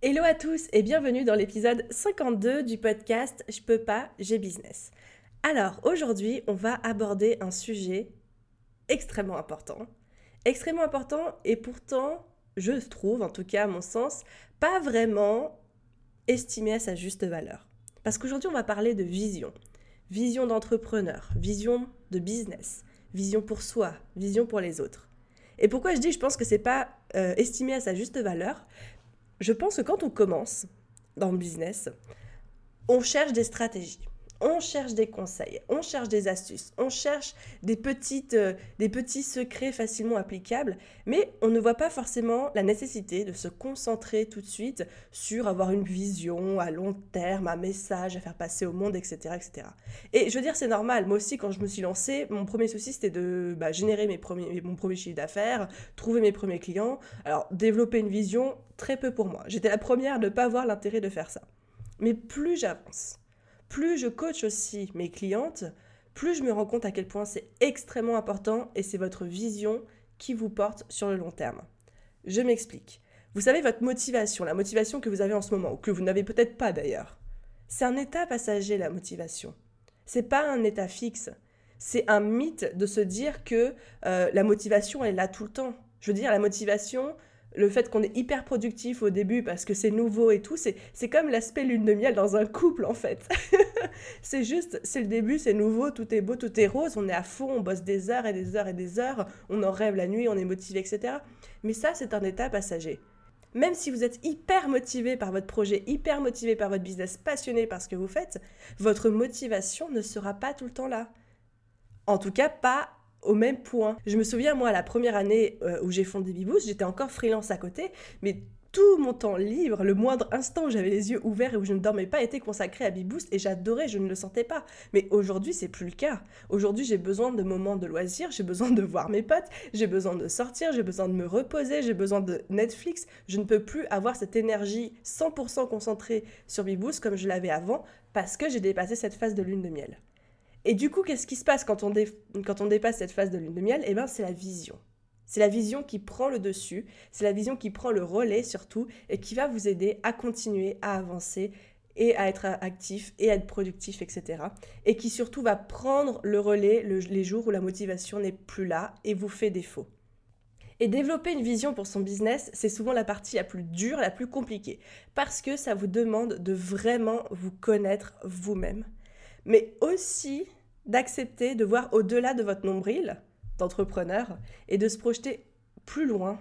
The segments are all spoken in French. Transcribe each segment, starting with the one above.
Hello à tous et bienvenue dans l'épisode 52 du podcast Je peux pas, j'ai business. Alors aujourd'hui, on va aborder un sujet extrêmement important. Extrêmement important et pourtant, je trouve, en tout cas à mon sens, pas vraiment estimé à sa juste valeur. Parce qu'aujourd'hui, on va parler de vision. Vision d'entrepreneur, vision de business, vision pour soi, vision pour les autres. Et pourquoi je dis je pense que c'est pas euh, estimé à sa juste valeur? Je pense que quand on commence dans le business, on cherche des stratégies. On cherche des conseils, on cherche des astuces, on cherche des, petites, euh, des petits secrets facilement applicables, mais on ne voit pas forcément la nécessité de se concentrer tout de suite sur avoir une vision à long terme, un message à faire passer au monde, etc. etc. Et je veux dire, c'est normal. Moi aussi, quand je me suis lancée, mon premier souci, c'était de bah, générer mes premiers, mon premier chiffre d'affaires, trouver mes premiers clients. Alors, développer une vision, très peu pour moi. J'étais la première à ne pas voir l'intérêt de faire ça. Mais plus j'avance, plus je coach aussi mes clientes, plus je me rends compte à quel point c'est extrêmement important et c'est votre vision qui vous porte sur le long terme. Je m'explique. Vous savez, votre motivation, la motivation que vous avez en ce moment, ou que vous n'avez peut-être pas d'ailleurs, c'est un état passager, la motivation. C'est pas un état fixe. C'est un mythe de se dire que euh, la motivation est là tout le temps. Je veux dire, la motivation, le fait qu'on est hyper productif au début parce que c'est nouveau et tout, c'est comme l'aspect lune de miel dans un couple en fait. c'est juste, c'est le début, c'est nouveau, tout est beau, tout est rose, on est à fond, on bosse des heures et des heures et des heures, on en rêve la nuit, on est motivé, etc. Mais ça, c'est un état passager. Même si vous êtes hyper motivé par votre projet, hyper motivé par votre business, passionné par ce que vous faites, votre motivation ne sera pas tout le temps là. En tout cas, pas au même point. Je me souviens, moi, la première année euh, où j'ai fondé Biboost, j'étais encore freelance à côté, mais tout mon temps libre, le moindre instant où j'avais les yeux ouverts et où je ne dormais pas était consacré à Biboost et j'adorais, je ne le sentais pas. Mais aujourd'hui, c'est plus le cas. Aujourd'hui, j'ai besoin de moments de loisirs, j'ai besoin de voir mes potes, j'ai besoin de sortir, j'ai besoin de me reposer, j'ai besoin de Netflix. Je ne peux plus avoir cette énergie 100% concentrée sur Biboost comme je l'avais avant parce que j'ai dépassé cette phase de lune de miel. Et du coup, qu'est-ce qui se passe quand on, on dépasse cette phase de lune de miel? Eh bien, c'est la vision. C'est la vision qui prend le dessus, c'est la vision qui prend le relais surtout et qui va vous aider à continuer à avancer et à être actif et à être productif, etc. Et qui surtout va prendre le relais les jours où la motivation n'est plus là et vous fait défaut. Et développer une vision pour son business, c'est souvent la partie la plus dure, la plus compliquée, parce que ça vous demande de vraiment vous connaître vous-même, mais aussi d'accepter de voir au-delà de votre nombril d'entrepreneur et de se projeter plus loin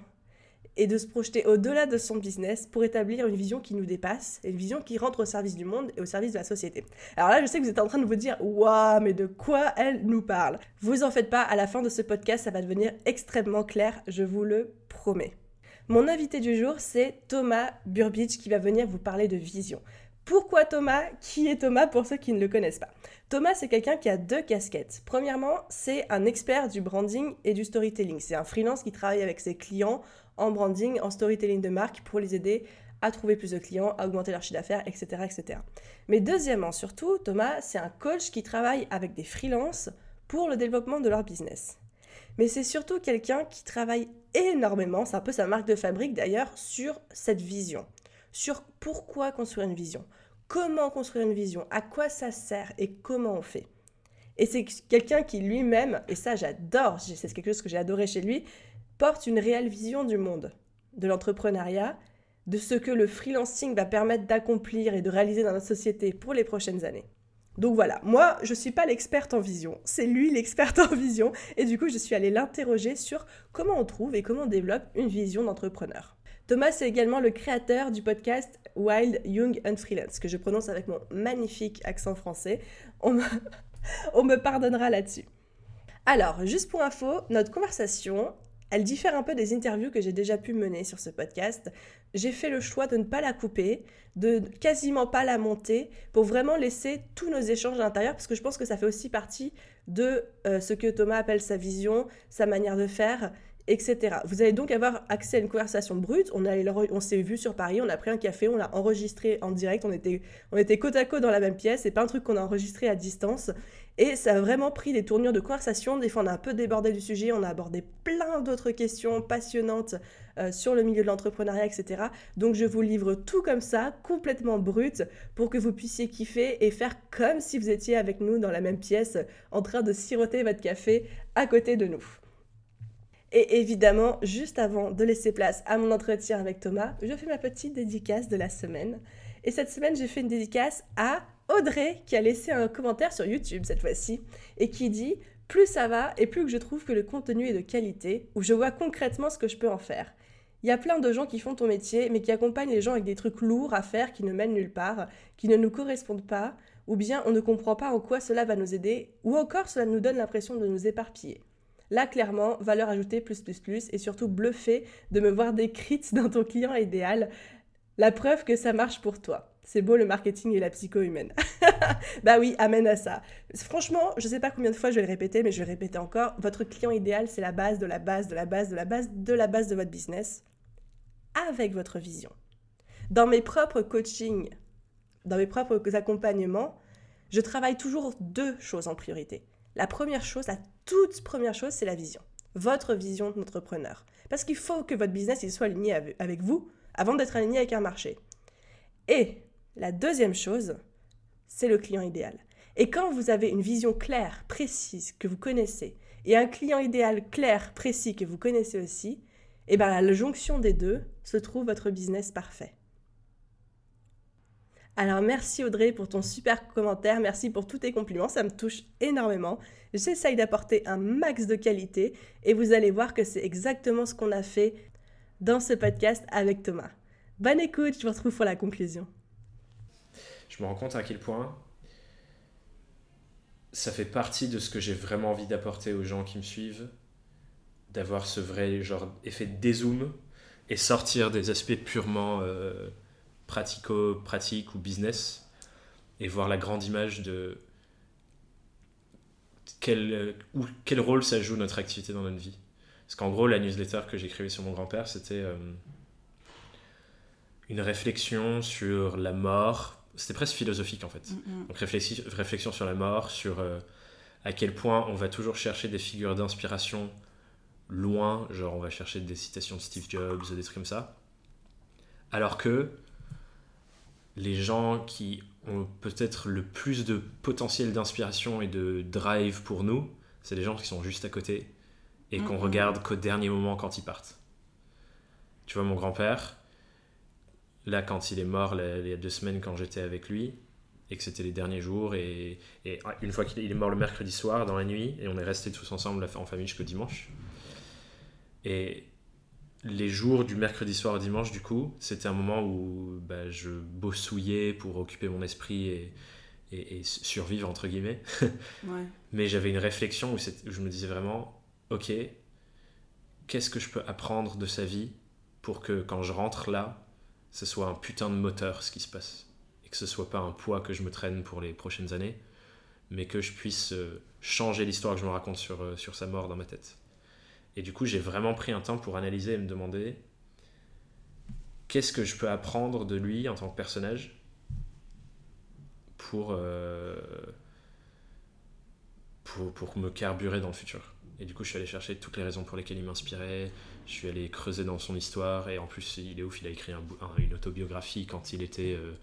et de se projeter au-delà de son business pour établir une vision qui nous dépasse et une vision qui rentre au service du monde et au service de la société. Alors là, je sais que vous êtes en train de vous dire Waouh, mais de quoi elle nous parle? Vous en faites pas, à la fin de ce podcast, ça va devenir extrêmement clair, je vous le promets. Mon invité du jour, c'est Thomas Burbidge qui va venir vous parler de vision. Pourquoi Thomas? Qui est Thomas pour ceux qui ne le connaissent pas? Thomas, c'est quelqu'un qui a deux casquettes. Premièrement, c'est un expert du branding et du storytelling. C'est un freelance qui travaille avec ses clients en branding, en storytelling de marque pour les aider à trouver plus de clients, à augmenter leur chiffre d'affaires, etc., etc. Mais deuxièmement, surtout, Thomas, c'est un coach qui travaille avec des freelances pour le développement de leur business. Mais c'est surtout quelqu'un qui travaille énormément, c'est un peu sa marque de fabrique d'ailleurs, sur cette vision sur pourquoi construire une vision, comment construire une vision, à quoi ça sert et comment on fait. Et c'est quelqu'un qui lui-même, et ça j'adore, c'est quelque chose que j'ai adoré chez lui, porte une réelle vision du monde, de l'entrepreneuriat, de ce que le freelancing va permettre d'accomplir et de réaliser dans notre société pour les prochaines années. Donc voilà, moi je ne suis pas l'experte en vision, c'est lui l'experte en vision, et du coup je suis allée l'interroger sur comment on trouve et comment on développe une vision d'entrepreneur. Thomas est également le créateur du podcast Wild, Young and Freelance, que je prononce avec mon magnifique accent français. On me, pardonnera là-dessus. Alors, juste pour info, notre conversation Elle diffère un peu des interviews que j'ai déjà pu mener sur ce podcast. J'ai fait le choix de ne pas la couper, de quasiment pas la monter, pour vraiment laisser tous nos échanges à l'intérieur, parce que je pense que ça fait aussi partie de euh, ce que Thomas appelle sa vision, sa manière de faire, etc. Vous allez donc avoir accès à une conversation brute. On, s'est vu sur Paris, on a pris un café, on l'a enregistré en direct, on était, on était côte à côte dans la même pièce, c'est pas un truc qu'on a enregistré à distance. Et ça a vraiment pris des tournures de conversation. Des fois, on a un peu débordé du sujet, on a abordé plein d'autres questions passionnantes euh, sur le milieu de l'entrepreneuriat, etc. Donc, je vous livre tout comme ça, complètement brut, pour que vous puissiez kiffer et faire comme si vous étiez avec nous dans la même pièce, en train de siroter votre café à côté de nous. Et évidemment, juste avant de laisser place à mon entretien avec Thomas, je fais ma petite dédicace de la semaine. Et cette semaine, j'ai fait une dédicace à Audrey qui a laissé un commentaire sur YouTube cette fois-ci et qui dit plus ça va et plus que je trouve que le contenu est de qualité, où je vois concrètement ce que je peux en faire. Il y a plein de gens qui font ton métier, mais qui accompagnent les gens avec des trucs lourds à faire qui ne mènent nulle part, qui ne nous correspondent pas, ou bien on ne comprend pas en quoi cela va nous aider, ou encore cela nous donne l'impression de nous éparpiller. Là, clairement, valeur ajoutée plus plus plus, et surtout bluffé de me voir décrite dans ton client idéal, la preuve que ça marche pour toi. C'est beau le marketing et la psycho humaine. bah oui, amène à ça. Franchement, je ne sais pas combien de fois je vais le répéter, mais je vais le répéter encore. Votre client idéal, c'est la base de la base de la base de la base de la base de votre business avec votre vision. Dans mes propres coachings, dans mes propres accompagnements, je travaille toujours deux choses en priorité. La première chose, la toute première chose, c'est la vision. Votre vision d'entrepreneur. Parce qu'il faut que votre business soit aligné avec vous avant d'être aligné avec un marché. Et la deuxième chose, c'est le client idéal. Et quand vous avez une vision claire, précise, que vous connaissez, et un client idéal clair, précis, que vous connaissez aussi, et eh bien la jonction des deux se trouve votre business parfait. Alors merci Audrey pour ton super commentaire, merci pour tous tes compliments, ça me touche énormément. J'essaye d'apporter un max de qualité et vous allez voir que c'est exactement ce qu'on a fait dans ce podcast avec Thomas. Bonne écoute, je vous retrouve pour la conclusion je me rends compte à quel point ça fait partie de ce que j'ai vraiment envie d'apporter aux gens qui me suivent, d'avoir ce vrai genre effet de dézoom et sortir des aspects purement euh, pratico-pratiques ou business et voir la grande image de quel, quel rôle ça joue notre activité dans notre vie. Parce qu'en gros, la newsletter que j'écrivais sur mon grand-père, c'était euh, une réflexion sur la mort, c'était presque philosophique en fait. Mm. Donc réflexion, sur la mort, sur euh, à quel point on va toujours chercher des figures d'inspiration loin, genre on va chercher des citations de Steve Jobs, des trucs comme ça. Alors que les gens qui ont peut-être le plus de potentiel d'inspiration et de drive pour nous, c'est les gens qui sont juste à côté et qu'on mm, regarde qu'au dernier moment quand ils partent. Tu vois, mon grand-père, là, quand il est mort, il y a deux semaines, quand j'étais avec lui, et que c'était les derniers jours, et, une fois qu'il est mort le mercredi soir, dans la nuit, et on est restés tous ensemble en famille jusqu'au dimanche. Et les jours du mercredi soir au dimanche, du coup, c'était un moment où bah, je bossouillais pour occuper mon esprit et, et, survivre, entre guillemets. Mais j'avais une réflexion où, où, je me disais vraiment, ok, qu'est-ce que je peux apprendre de sa vie pour que quand je rentre là, ce soit un putain de moteur ce qui se passe. Et que ce soit pas un poids que je me traîne pour les prochaines années, mais que je puisse euh, changer l'histoire que je me raconte sur, euh, sur sa mort dans ma tête. Et du coup, j'ai vraiment pris un temps pour analyser et me demander qu'est-ce que je peux apprendre de lui en tant que personnage pour, euh, pour, pour me carburer dans le futur. Et du coup, je suis allé chercher toutes les raisons pour lesquelles il m'inspirait, je suis allé creuser dans son histoire et en plus il est ouf, il a écrit un, une autobiographie quand il était euh,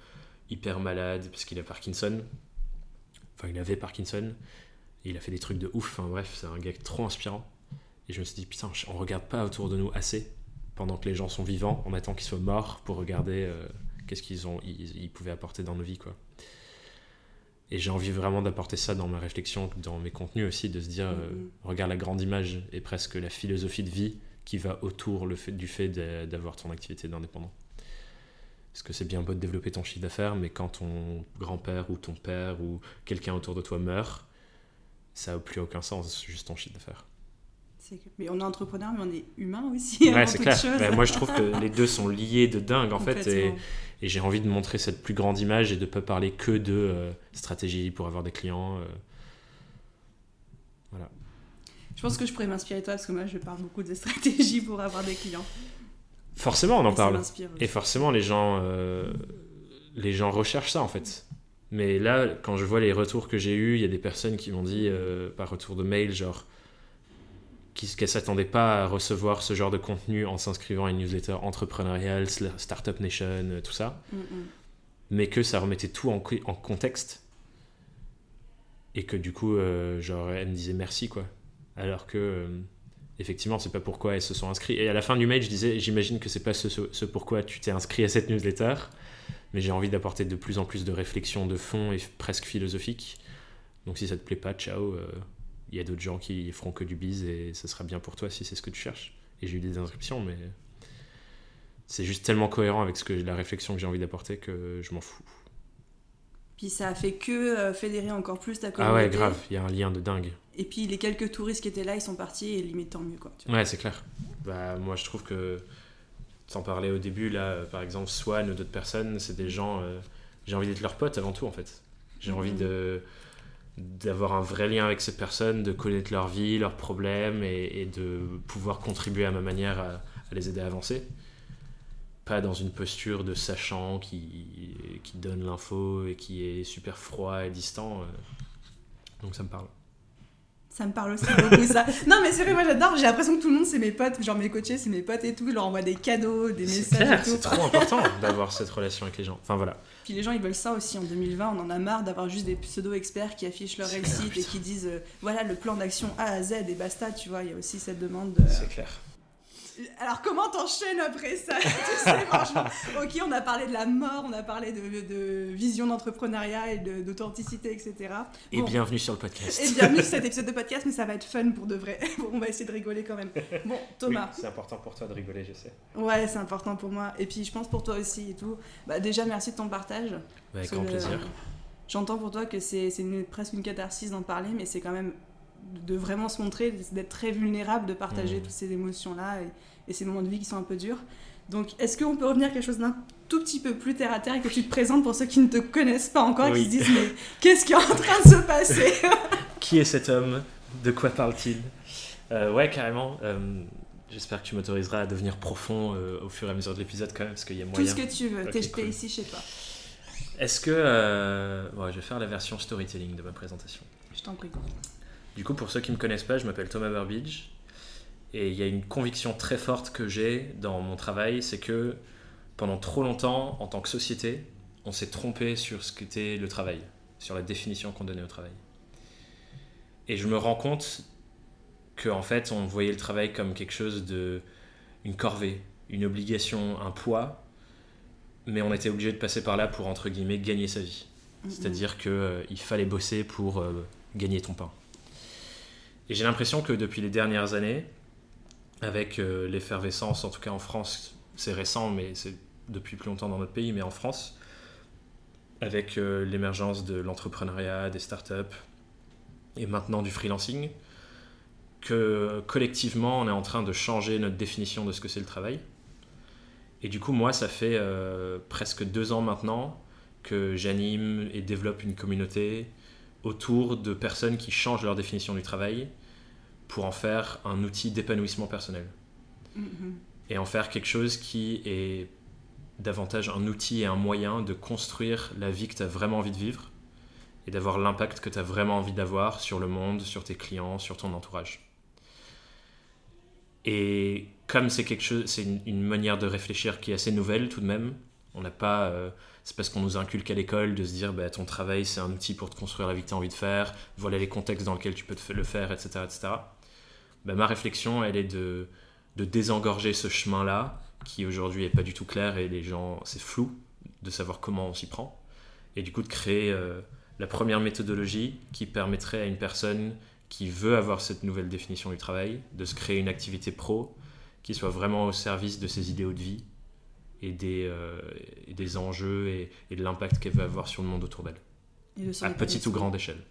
hyper malade parce qu'il a Parkinson. Enfin il avait Parkinson il a fait des trucs de ouf, enfin bref c'est un gars trop inspirant. Et je me suis dit putain on regarde pas autour de nous assez pendant que les gens sont vivants, on attend qu'ils soient morts pour regarder euh, qu'est-ce qu'ils ont ils, pouvaient apporter dans nos vies quoi. Et j'ai envie vraiment d'apporter ça dans ma réflexion, dans mes contenus aussi, de se dire, euh, mm-hmm. regarde la grande image et presque la philosophie de vie qui va autour le fait, du fait d'avoir ton activité d'indépendant. Parce que c'est bien beau de développer ton chiffre d'affaires, mais quand ton grand-père ou ton père ou quelqu'un autour de toi meurt, ça n'a plus aucun sens, juste ton chiffre d'affaires. Mais on est entrepreneur, mais on est humain aussi. Ouais, c'est clair. Moi, je trouve que les deux sont liés de dingue, en fait. Et, et j'ai envie de montrer cette plus grande image et de ne pas parler que de euh, stratégie pour avoir des clients. Euh. Voilà. Je pense que je pourrais m'inspirer de toi parce que moi, je parle beaucoup de stratégie pour avoir des clients. Forcément, on en parle. Et forcément, les gens, euh, les gens recherchent ça, en fait. Mais là, quand je vois les retours que j'ai eus, il y a des personnes qui m'ont dit, par retour de mail, genre qu'elle ne s'attendait pas à recevoir ce genre de contenu en s'inscrivant à une newsletter entrepreneuriale, Startup Nation, euh, tout ça. Mm, mm. Mais que ça remettait tout en, en, contexte. Et que du coup, euh, genre, elle me disait merci, quoi. Alors que, euh, effectivement, c'est pas pourquoi elles se sont inscrites. Et à la fin du mail, je disais, j'imagine que c'est pas ce, ce, pourquoi tu t'es inscrit à cette newsletter, mais j'ai envie d'apporter de plus en plus de réflexions de fond et presque philosophiques. Donc si ça te plaît pas, ciao il y a d'autres gens qui feront que du bise et ce sera bien pour toi si c'est ce que tu cherches. Et j'ai eu des inscriptions, mais c'est juste tellement cohérent avec ce que la réflexion que j'ai envie d'apporter que je m'en fous. Puis ça a fait que euh, fédérer encore plus ta communauté. Ah ouais, grave, il y a un lien de dingue. Et puis les quelques touristes qui étaient là, ils sont partis et limite tant mieux quoi. Ouais, c'est clair. Bah moi je trouve que sans parler au début là, euh, par exemple Swan ou d'autres personnes, c'est des gens. Euh, j'ai envie d'être leur pote avant tout en fait. J'ai envie mhm. de d'avoir un vrai lien avec ces personnes, de connaître leur vie, leurs problèmes et, de pouvoir contribuer à ma manière à, les aider à avancer. Pas dans une posture de sachant qui, qui donne l'info et qui est super froid et distant. Euh. Donc ça me parle. Ça me parle aussi beaucoup ça. Non mais c'est vrai, moi j'adore. J'ai l'impression que tout le monde c'est mes potes, genre mes coachés c'est mes potes et tout. Je leur envoie des cadeaux, des messages. C'est trop important d'avoir cette relation avec les gens. Enfin voilà. Puis les gens, ils veulent ça aussi en 2020. On en a marre d'avoir juste des pseudo-experts qui affichent leur réussite et qui disent euh, voilà le plan d'action A à Z et basta, tu vois. Il y a aussi cette demande. De... C'est clair. Alors comment t'enchaînes après ça? Tu sais, franchement, ok, on a parlé de la mort, on a parlé de, vision d'entrepreneuriat et d'authenticité, etc. Et bienvenue sur le podcast. Et bienvenue sur cet épisode de podcast, mais ça va être fun pour de vrai. on va essayer de rigoler quand même. Bon, Thomas. c'est important pour toi de rigoler, je sais. Ouais, c'est important pour moi. Et puis je pense pour toi aussi et tout. Bah, déjà, merci de ton partage. Bah, avec grand plaisir. J'entends pour toi que c'est presque une catharsis d'en parler, mais c'est quand même de vraiment se montrer, d'être très vulnérable, de partager mmh. toutes ces émotions-là et, ces moments de vie qui sont un peu durs. Donc, est-ce qu'on peut revenir à quelque chose d'un tout petit peu plus terre à terre et que tu te présentes pour ceux qui ne te connaissent pas encore et qui se disent Mais qu'est-ce qui est en train de se passer? Qui est cet homme? De quoi parle-t-il? Euh, Ouais, carrément. Euh, j'espère que tu m'autoriseras à devenir profond euh, au fur et à mesure de l'épisode quand même, parce qu'il y a moyen. Tout ce que tu veux. T'es ici chez toi. Est-ce que. je vais faire la version storytelling de ma présentation. Je t'en prie. Du coup, pour ceux qui ne me connaissent pas, je m'appelle Thomas Burbidge. Et il y a une conviction très forte que j'ai dans mon travail, c'est que pendant trop longtemps, en tant que société, on s'est trompé sur ce qu'était le travail, sur la définition qu'on donnait au travail. Et je me rends compte qu'en fait, on voyait le travail comme quelque chose de. une corvée, une obligation, un poids, mais on était obligé de passer par là pour, entre guillemets, gagner sa vie. C'est-à-dire qu'il euh, fallait bosser pour euh, gagner ton pain. Et j'ai l'impression que depuis les dernières années, avec euh, l'effervescence, en tout cas en France, c'est récent, mais c'est depuis plus longtemps dans notre pays, mais en France, avec euh, l'émergence de l'entrepreneuriat, des startups, et maintenant du freelancing, que collectivement, on est en train de changer notre définition de ce que c'est le travail. Et du coup, moi, ça fait euh, presque deux ans maintenant que j'anime et développe une communauté autour de personnes qui changent leur définition du travail pour en faire un outil d'épanouissement personnel. Mm-hmm. Et en faire quelque chose qui est davantage un outil et un moyen de construire la vie que tu as vraiment envie de vivre et d'avoir l'impact que tu as vraiment envie d'avoir sur le monde, sur tes clients, sur ton entourage. Et comme c'est quelque chose, c'est une, manière de réfléchir qui est assez nouvelle tout de même. On n'a pas euh, c'est parce qu'on nous inculque à l'école de se dire bah, ton travail c'est un outil pour te construire la vie que tu as envie de faire, voilà les contextes dans lesquels tu peux le faire, etc. etc. Bah, ma réflexion elle est de, de désengorger ce chemin-là qui aujourd'hui est pas du tout clair et les gens c'est flou de savoir comment on s'y prend et du coup de créer euh, la première méthodologie qui permettrait à une personne qui veut avoir cette nouvelle définition du travail de se créer une activité pro qui soit vraiment au service de ses idéaux de vie et des, euh, des enjeux et, de l'impact qu'elle veut avoir sur le monde autour d'elle. À petite ou grande échelle.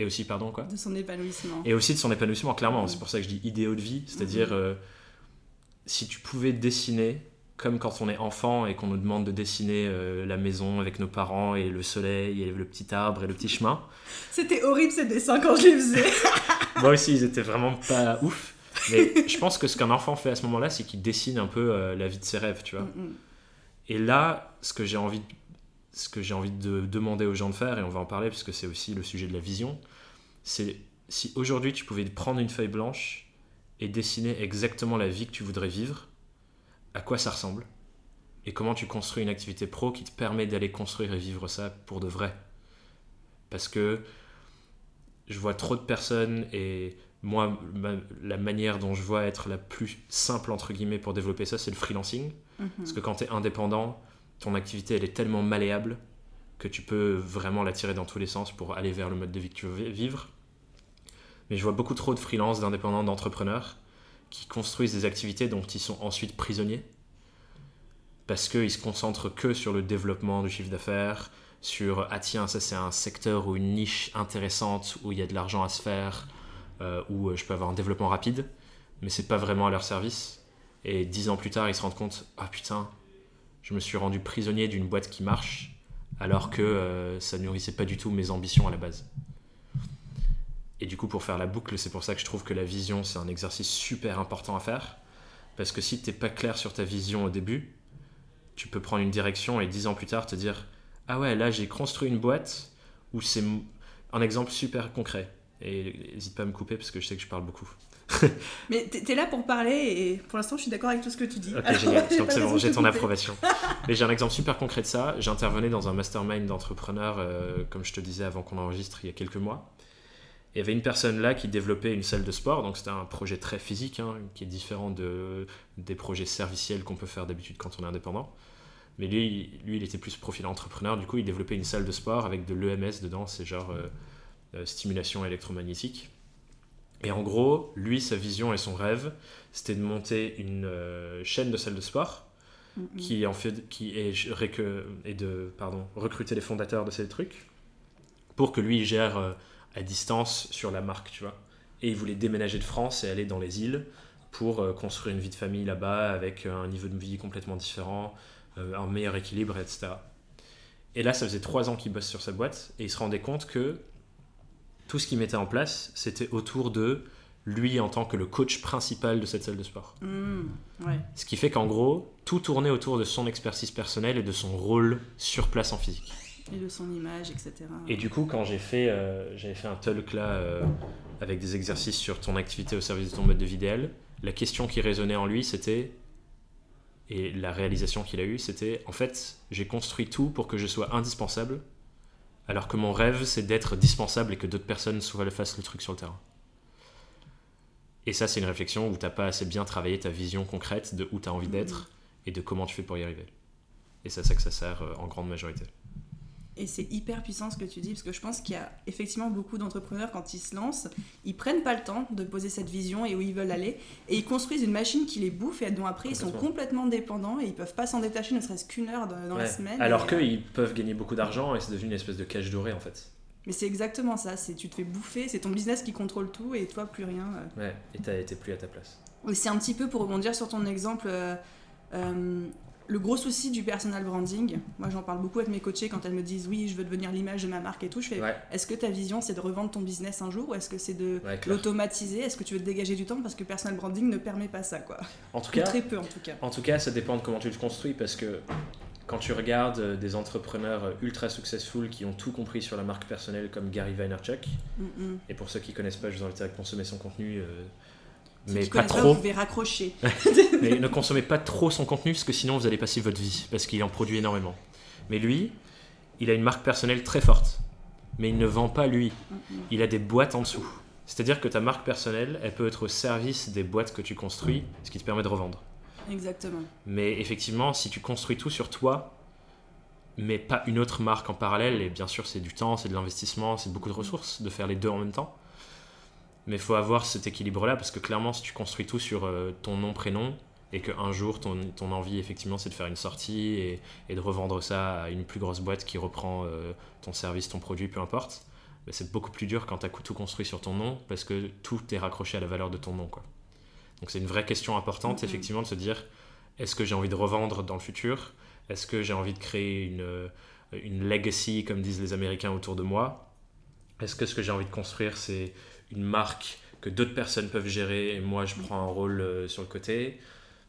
Et aussi, pardon, quoi? De son épanouissement. Et aussi de son épanouissement, clairement. C'est pour ça que je dis idéaux de vie. C'est-à-dire, Mhm. euh, si tu pouvais dessiner, comme quand on est enfant et qu'on nous demande de dessiner euh, la maison avec nos parents et le soleil et le petit arbre et le petit chemin. C'était horrible ces dessins quand je les faisais. Moi aussi, ils étaient vraiment pas ouf. Mais je pense que ce qu'un enfant fait à ce moment-là, c'est qu'il dessine un peu euh, la vie de ses rêves, tu vois. Mm, mm. Et là, ce que j'ai envie, ce que j'ai envie de demander aux gens de faire, et on va en parler puisque c'est aussi le sujet de la vision, c'est si aujourd'hui tu pouvais prendre une feuille blanche et dessiner exactement la vie que tu voudrais vivre, à quoi ça ressemble? Et comment tu construis une activité pro qui te permet d'aller construire et vivre ça pour de vrai? Parce que je vois trop de personnes et moi, ma- la manière dont je vois être la plus simple entre guillemets pour développer ça, c'est le freelancing. Mhm. Parce que quand tu es indépendant, ton activité elle est tellement malléable que tu peux vraiment la tirer dans tous les sens pour aller vers le mode de vie que tu veux vi- vivre. Mais je vois beaucoup trop de freelance, d'indépendants, d'entrepreneurs qui construisent des activités dont ils sont ensuite prisonniers parce qu'ils se concentrent que sur le développement du chiffre d'affaires, sur ah tiens, ça c'est un secteur ou une niche intéressante où il y a de l'argent à se faire, euh, où euh, je peux avoir un développement rapide, mais c'est pas vraiment à leur service. Et dix ans plus tard, ils se rendent compte ah putain, je me suis rendu prisonnier d'une boîte qui marche, alors que euh, ça nourrissait pas du tout mes ambitions à la base. Et du coup, pour faire la boucle, c'est pour ça que je trouve que la vision, c'est un exercice super important à faire. Parce que si t'es pas clair sur ta vision au début, tu peux prendre une direction et dix ans plus tard te dire Ah ouais, là j'ai construit une boîte où c'est un exemple super concret. Et n'hésite pas à me couper parce que je sais que je parle beaucoup. Mais t'es là pour parler et pour l'instant je suis d'accord avec tout ce que tu dis. Ok, Alors, génial. Donc c'est bon, j'ai ton couper. approbation. Mais j'ai un exemple super concret de ça. J'intervenais dans un mastermind d'entrepreneurs, euh, comme je te disais avant qu'on enregistre, il y a quelques mois. Il y avait une personne là qui développait une salle de sport, donc c'était un projet très physique, hein, qui est différent de, des projets serviciels qu'on peut faire d'habitude quand on est indépendant. Mais lui, lui, il était plus profil entrepreneur, du coup, il développait une salle de sport avec de l'EMS dedans, c'est genre euh, stimulation électromagnétique. Et en gros, lui, sa vision et son rêve, c'était de monter une euh, chaîne de salles de sport Mhm. qui en fait qui est, et de pardon recruter les fondateurs de ces trucs pour que lui il gère euh, à distance sur la marque tu vois et il voulait déménager de France et aller dans les îles pour euh, construire une vie de famille là-bas avec euh, un niveau de vie complètement différent euh, un meilleur équilibre etc et là ça faisait trois ans qu'il bosse sur sa boîte et il se rendait compte que tout ce qu'il mettait en place c'était autour de lui en tant que le coach principal de cette salle de sport. Ouais. ce qui fait qu'en gros, tout tournait autour de son expertise personnelle et de son rôle sur place en physique. Et de son image, etc. Et du coup, quand j'ai fait, euh, j'avais fait un talk là euh, avec des exercices sur ton activité au service de ton mode de vie idéal, la question qui résonnait en lui, c'était, et la réalisation qu'il a eue, c'était, en fait, j'ai construit tout pour que je sois indispensable, alors que mon rêve, c'est d'être dispensable et que d'autres personnes soient, fassent le truc sur le terrain. Et ça, c'est une réflexion où t'as pas assez bien travaillé ta vision concrète de où tu as envie d'être et de comment tu fais pour y arriver. Et c'est à ça que ça sert euh, en grande majorité. Et c'est hyper puissant ce que tu dis, parce que je pense qu'il y a effectivement beaucoup d'entrepreneurs, quand ils se lancent, ils prennent pas le temps de poser cette vision et où ils veulent aller, et ils construisent une machine qui les bouffe, et dont après ils sont Complètement. dépendants, et ils peuvent pas s'en détacher ne serait-ce qu'une heure dans dans la semaine. Alors et, euh, qu'ils peuvent gagner beaucoup d'argent et c'est devenu une espèce de cage dorée en fait. Mais c'est exactement ça, c'est tu te fais bouffer, c'est ton business qui contrôle tout, et toi plus rien. euh. Ouais, et t'as été plus à ta place. Et c'est un petit peu pour rebondir sur ton exemple. euh, euh, le gros souci du personal branding, moi j'en parle beaucoup avec mes coachés quand elles me disent oui, je veux devenir l'image de ma marque et tout. Je fais Ouais, est-ce que ta vision c'est de revendre ton business un jour ou est-ce que c'est de ouais, l'automatiser? Est-ce que tu veux te dégager du temps? Parce que personal branding ne permet pas ça, quoi. En tout Ou cas, très peu en tout cas. en tout cas, ça dépend de comment tu le construis parce que quand tu regardes euh, des entrepreneurs euh, ultra successful qui ont tout compris sur la marque personnelle comme Gary Vaynerchuk, Mm, et pour ceux qui connaissent pas, je vous invite à consommer son contenu, euh, mais pas trop. vous pouvez raccrocher. mais ne consommez pas trop son contenu parce que sinon vous allez passer votre vie parce qu'il en produit énormément. Mais lui, il a une marque personnelle très forte, mais il ne vend pas lui. Il a des boîtes en dessous. C'est-à-dire que ta marque personnelle, elle peut être au service des boîtes que tu construis, ce qui te permet de revendre. Exactement. Mais effectivement, si tu construis tout sur toi, mais pas une autre marque en parallèle, et bien sûr c'est du temps, c'est de l'investissement, c'est beaucoup de ressources de faire les deux en même temps. Mais il faut avoir cet équilibre-là, parce que clairement, si tu construis tout sur euh, ton nom, prénom, et qu'un jour ton, ton envie effectivement c'est de faire une sortie et, et de revendre ça à une plus grosse boîte qui reprend euh, ton service, ton produit, peu importe, bah, c'est beaucoup plus dur quand tu as tout construit sur ton nom parce que tout est raccroché à la valeur de ton nom. Quoi. Donc c'est une vraie question importante, mm-hmm. effectivement, de se dire est-ce que j'ai envie de revendre dans le futur? Est-ce que j'ai envie de créer une, une legacy, comme disent les Américains, autour de moi? Est-ce que ce que j'ai envie de construire, c'est une marque que d'autres personnes peuvent gérer et moi je prends un rôle euh, sur le côté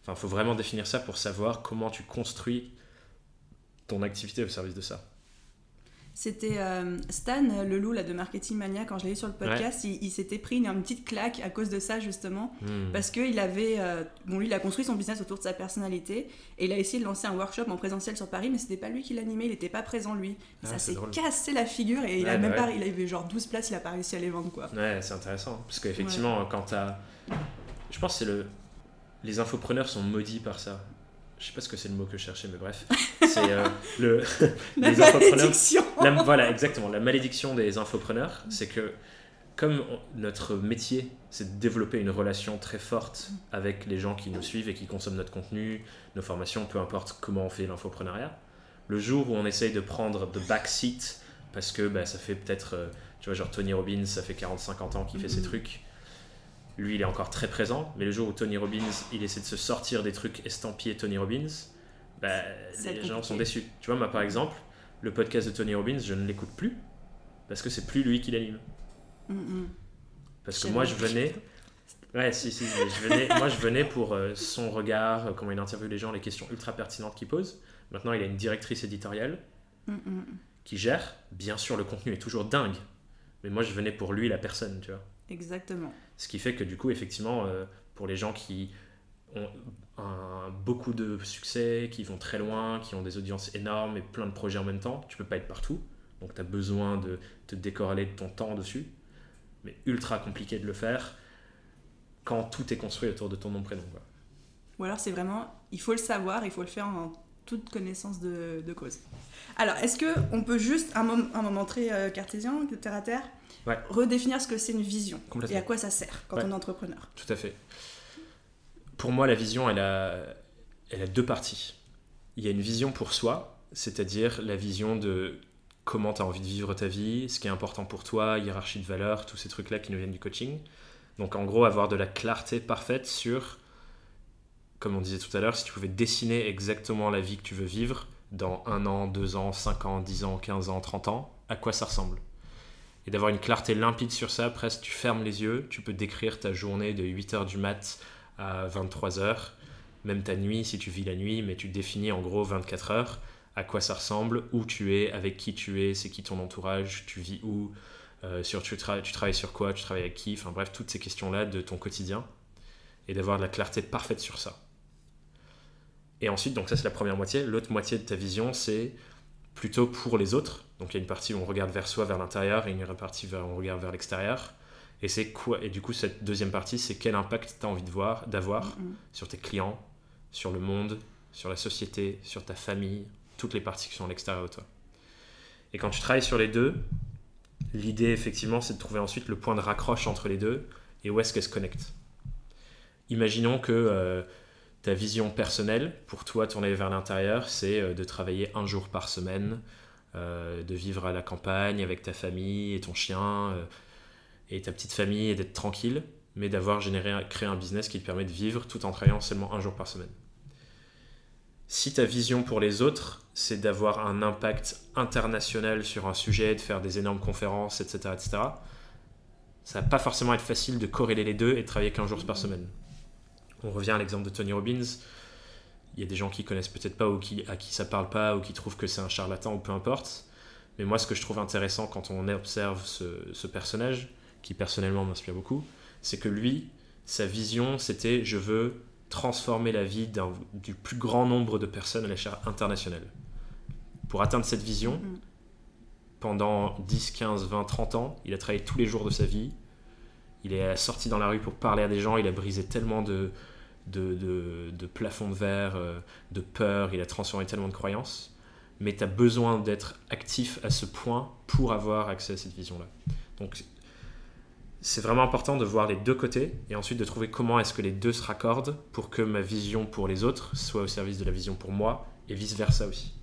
Enfin, il faut vraiment définir ça pour savoir comment tu construis ton activité au service de ça. C'était euh, Stan le loup là, de Marketing Mania, quand je l'ai eu sur le podcast, il, s'était pris une, petite claque à cause de ça justement, hmm. parce qu'il avait, euh, bon lui il a construit son business autour de sa personnalité, et il a essayé de lancer un workshop en présentiel sur Paris, mais c'était pas lui qui l'animait, il n'était pas présent lui. Ah, ça s'est cassé la figure, et il a même pas, il avait genre 12 places, il a pas réussi à les vendre quoi. Ouais, c'est intéressant, parce qu'effectivement quand t'as... Je pense que c'est le... Les infopreneurs sont maudits par ça je sais pas ce que c'est le mot que je cherchais, mais bref, c'est euh, le la malédiction. voilà, exactement. La malédiction des infopreneurs, c'est que comme notre métier, c'est de développer une relation très forte avec les gens qui nous suivent et qui consomment notre contenu, nos formations, peu importe comment on fait l'infoprenariat, le jour où on essaye de prendre the back seat, parce que bah, ça fait peut-être, euh, tu vois, genre Tony Robbins, ça fait 40-50 ans qu'il fait ces mm-hmm. trucs, lui, il est encore très présent, mais le jour où Tony Robbins, il essaie de se sortir des trucs estampillés Tony Robbins, bah, les gens sont déçus. Tu vois, moi, par exemple, le podcast de Tony Robbins, je ne l'écoute plus parce que c'est plus lui qui l'anime. Parce que moi, je venais. Ouais, si, si, je venais, moi je venais pour euh, son regard, euh, comment il interviewe les gens, les questions ultra pertinentes qu'il pose. Maintenant, il a une directrice éditoriale qui gère. Bien sûr, le contenu est toujours dingue, mais moi je venais pour lui, la personne, tu vois. Exactement. Ce qui fait que du coup, effectivement, euh, pour les gens qui ont beaucoup de succès, qui vont très loin, qui ont des audiences énormes et plein de projets en même temps, tu peux pas être partout. Donc tu as besoin de te décorréler de ton temps dessus. Mais ultra compliqué de le faire quand tout est construit autour de ton nom prénom. Ou alors c'est vraiment, il faut le savoir, il faut le faire en toute connaissance de, cause. Alors, est-ce que on peut juste, un, moment, un moment très euh, cartésien, terre à terre, redéfinir ce que c'est une vision et à quoi ça sert quand on est entrepreneur? Tout à fait. Pour moi, la vision, elle a, elle a deux parties. Il y a une vision pour soi, c'est-à-dire la vision de comment tu as envie de vivre ta vie, ce qui est important pour toi, hiérarchie de valeurs, tous ces trucs-là qui nous viennent du coaching. Donc en gros, avoir de la clarté parfaite sur, comme on disait tout à l'heure, si tu pouvais dessiner exactement la vie que tu veux vivre dans un an, deux ans, cinq ans, dix ans, quinze ans, trente ans, à quoi ça ressemble? Et d'avoir une clarté limpide sur ça, presque tu fermes les yeux, tu peux décrire ta journée de 8h du mat à 23h, même ta nuit si tu vis la nuit, mais tu définis en gros 24 heures, à quoi ça ressemble, où tu es, avec qui tu es, c'est qui ton entourage, tu vis où, euh, sur, tu, tu travailles sur quoi, tu travailles avec qui, enfin bref, toutes ces questions-là de ton quotidien, et d'avoir de la clarté parfaite sur ça. Et ensuite, donc ça c'est la première moitié, l'autre moitié de ta vision c'est plutôt pour les autres. Donc il y a une partie où on regarde vers soi, vers l'intérieur, et une partie où on regarde vers l'extérieur. Et c'est quoi Et du coup, cette deuxième partie, c'est quel impact tu as envie de voir, d'avoir sur tes clients, sur le monde, sur la société, sur ta famille, toutes les parties qui sont à l'extérieur de toi. Et quand tu travailles sur les deux, l'idée effectivement, c'est de trouver ensuite le point de raccroche entre les deux et où est-ce qu'elles se connectent. Imaginons que euh, ta vision personnelle, pour toi tourner vers l'intérieur, c'est euh, de travailler un jour par semaine, euh, de vivre à la campagne avec ta famille et ton chien euh, et ta petite famille et d'être tranquille, mais d'avoir généré, créé un business qui te permet de vivre tout en travaillant seulement un jour par semaine. Si ta vision pour les autres, c'est d'avoir un impact international sur un sujet, de faire des énormes conférences, etc., etc., ça va pas forcément être facile de corréler les deux et de travailler qu'un jour par semaine. On revient à l'exemple de Tony Robbins. Il y a des gens qui connaissent peut-être pas ou qui, à qui ça parle pas ou qui trouvent que c'est un charlatan ou peu importe. Mais moi, ce que je trouve intéressant quand on observe ce, personnage, qui personnellement m'inspire beaucoup, c'est que lui, sa vision, c'était je veux transformer la vie du plus grand nombre de personnes à l'échelle internationale. Pour atteindre cette vision, mm. pendant 10, 15, 20, 30 ans, il a travaillé tous les jours de sa vie. Il est sorti dans la rue pour parler à des gens. Il a brisé tellement de, de, de, plafond de verre, euh, de peur, il a transformé tellement de croyances. Mais tu as besoin d'être actif à ce point pour avoir accès à cette vision-là. Donc c'est vraiment important de voir les deux côtés et ensuite de trouver comment est-ce que les deux se raccordent pour que ma vision pour les autres soit au service de la vision pour moi et vice-versa aussi.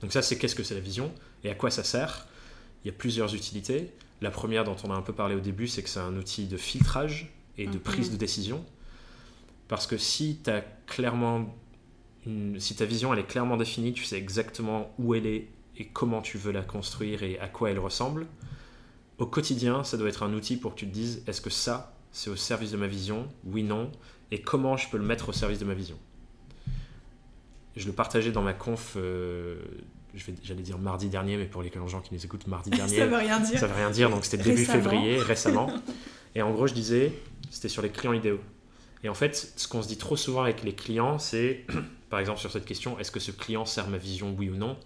Donc ça c'est qu'est-ce que c'est la vision et à quoi ça sert? Il y a plusieurs utilités. La première dont on a un peu parlé au début, c'est que c'est un outil de filtrage et de prise de décision. Parce que si as clairement si ta vision elle est clairement définie, tu sais exactement où elle est et comment tu veux la construire et à quoi elle ressemble, au quotidien, ça doit être un outil pour que tu te dises est-ce que ça, c'est au service de ma vision? Oui, non. Et comment je peux le mettre au service de ma vision? Je le partageais dans ma conf, euh, j'allais dire mardi dernier, mais pour les gens qui nous écoutent, mardi dernier. ça veut rien dire. Ça veut rien dire, donc c'était début février, récemment. Et en gros, je disais, c'était sur les clients idéaux. Et en fait, ce qu'on se dit trop souvent avec les clients, c'est, par exemple, sur cette question, est-ce que ce client sert ma vision, oui ou non?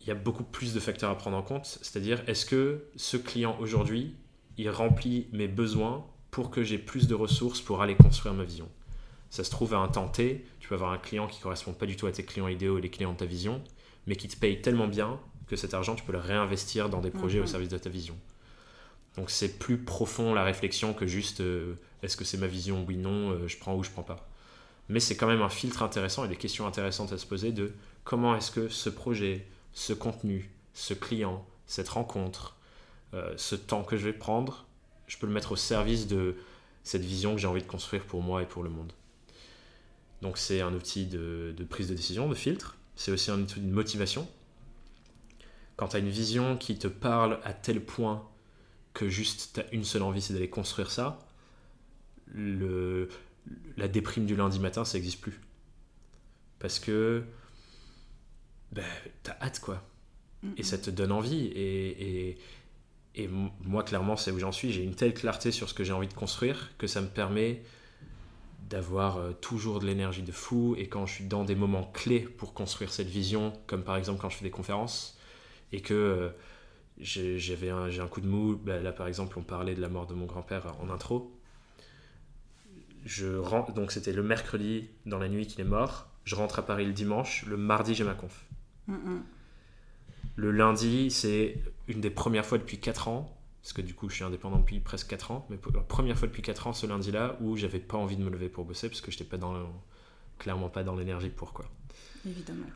Il y a beaucoup plus de facteurs à prendre en compte. C'est-à-dire, est-ce que ce client aujourd'hui, il remplit mes besoins pour que j'ai plus de ressources pour aller construire ma vision? Ça se trouve à un temps T, tu peux avoir un client qui correspond pas du tout à tes clients idéaux et les clients de ta vision, mais qui te paye tellement bien que cet argent, tu peux le réinvestir dans des projets au mhm. service de ta vision. Donc c'est plus profond la réflexion que juste euh, est-ce que c'est ma vision Oui, non, euh, je prends ou je prends pas. Mais c'est quand même un filtre intéressant et des questions intéressantes à se poser de comment est-ce que ce projet, ce contenu, ce client, cette rencontre, euh, ce temps que je vais prendre, je peux le mettre au service de cette vision que j'ai envie de construire pour moi et pour le monde. Donc c'est un outil de, de, prise de décision, de filtre. C'est aussi un outil de motivation. Quand tu as une vision qui te parle à tel point que juste tu as une seule envie, c'est d'aller construire ça, le, la déprime du lundi matin, ça n'existe plus. Parce que ben, tu as hâte, quoi. Et ça te donne envie. Et, et, et moi, clairement, c'est où j'en suis. J'ai une telle clarté sur ce que j'ai envie de construire que ça me permet d'avoir euh, toujours de l'énergie de fou. Et quand je suis dans des moments clés pour construire cette vision, comme par exemple quand je fais des conférences, et que euh, j'avais un, j'ai un coup de mou. Bah, là, par exemple, on parlait de la mort de mon grand-père en intro. Je rentre, donc c'était le mercredi dans la nuit qu'il est mort. Je rentre à Paris le dimanche. Le mardi, j'ai ma conf. Le lundi, c'est une des premières fois depuis 4 ans, parce que du coup, je suis indépendant depuis presque 4 ans, mais pour la première fois depuis 4 ans, ce lundi-là, où j'avais pas envie de me lever pour bosser, parce que j'étais pas dans clairement pas dans l'énergie pour quoi. Évidemment.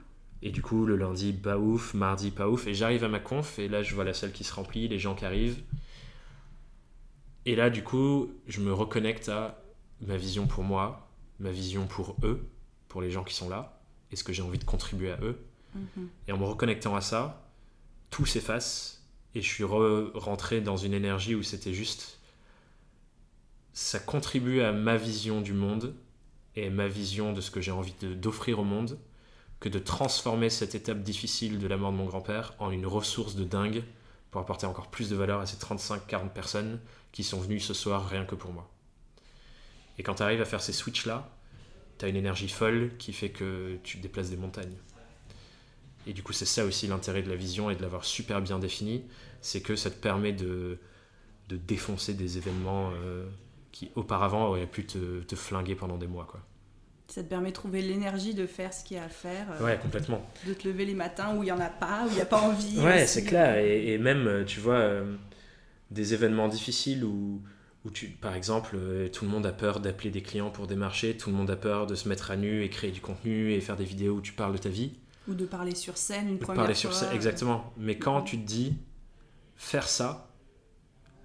Et du coup, le lundi, pas ouf, mardi, pas ouf. Et j'arrive à ma conf, et là, je vois la salle qui se remplit, les gens qui arrivent. Et là, du coup, je me reconnecte à ma vision pour moi, ma vision pour eux, pour les gens qui sont là, et ce que j'ai envie de contribuer à eux. Mhm. Et en me reconnectant à ça, tout s'efface, et je suis rentré dans une énergie où c'était juste. Ça contribue à ma vision du monde, et ma vision de ce que j'ai envie d'offrir au monde que de transformer cette étape difficile de la mort de mon grand-père en une ressource de dingue pour apporter encore plus de valeur à ces 35-40 personnes qui sont venues ce soir rien que pour moi. Et quand tu arrives à faire ces switches-là, tu as une énergie folle qui fait que tu déplaces des montagnes. Et du coup, c'est ça aussi l'intérêt de la vision et de l'avoir super bien défini, c'est que ça te permet de, de défoncer des événements euh, qui auparavant auraient pu te, te flinguer pendant des mois. Quoi. Ça te permet de trouver l'énergie de faire ce qu'il y a à faire. Euh, ouais, complètement. De te lever les matins où il n'y en a pas, où il n'y a pas envie. ouais, c'est clair. Et, même, euh, tu vois, euh, des événements difficiles où, où tu, par exemple, tout le monde a peur d'appeler des clients pour démarcher, tout le monde a peur de se mettre à nu et créer du contenu et faire des vidéos où tu parles de ta vie. Ou de parler sur scène une de première parler Sur scène, exactement. Mais quand tu te dis, faire ça,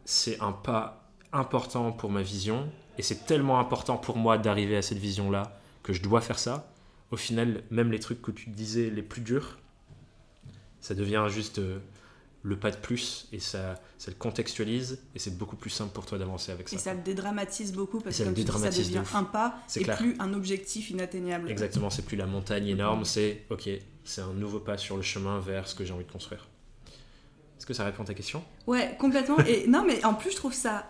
c'est un pas important pour ma vision et c'est tellement important pour moi d'arriver à cette vision-là que je dois faire ça, au final, même les trucs que tu disais les plus durs, ça devient juste euh, le pas de plus et ça, ça le contextualise et c'est beaucoup plus simple pour toi d'avancer avec ça. Et ça le dédramatise beaucoup parce que ça, devient un pas et plus un objectif inatteignable. Exactement, c'est plus la montagne énorme, c'est ok, c'est un nouveau pas sur le chemin vers ce que j'ai envie de construire. Est-ce que ça répond à ta question? Ouais, complètement. et non, mais en plus, je trouve ça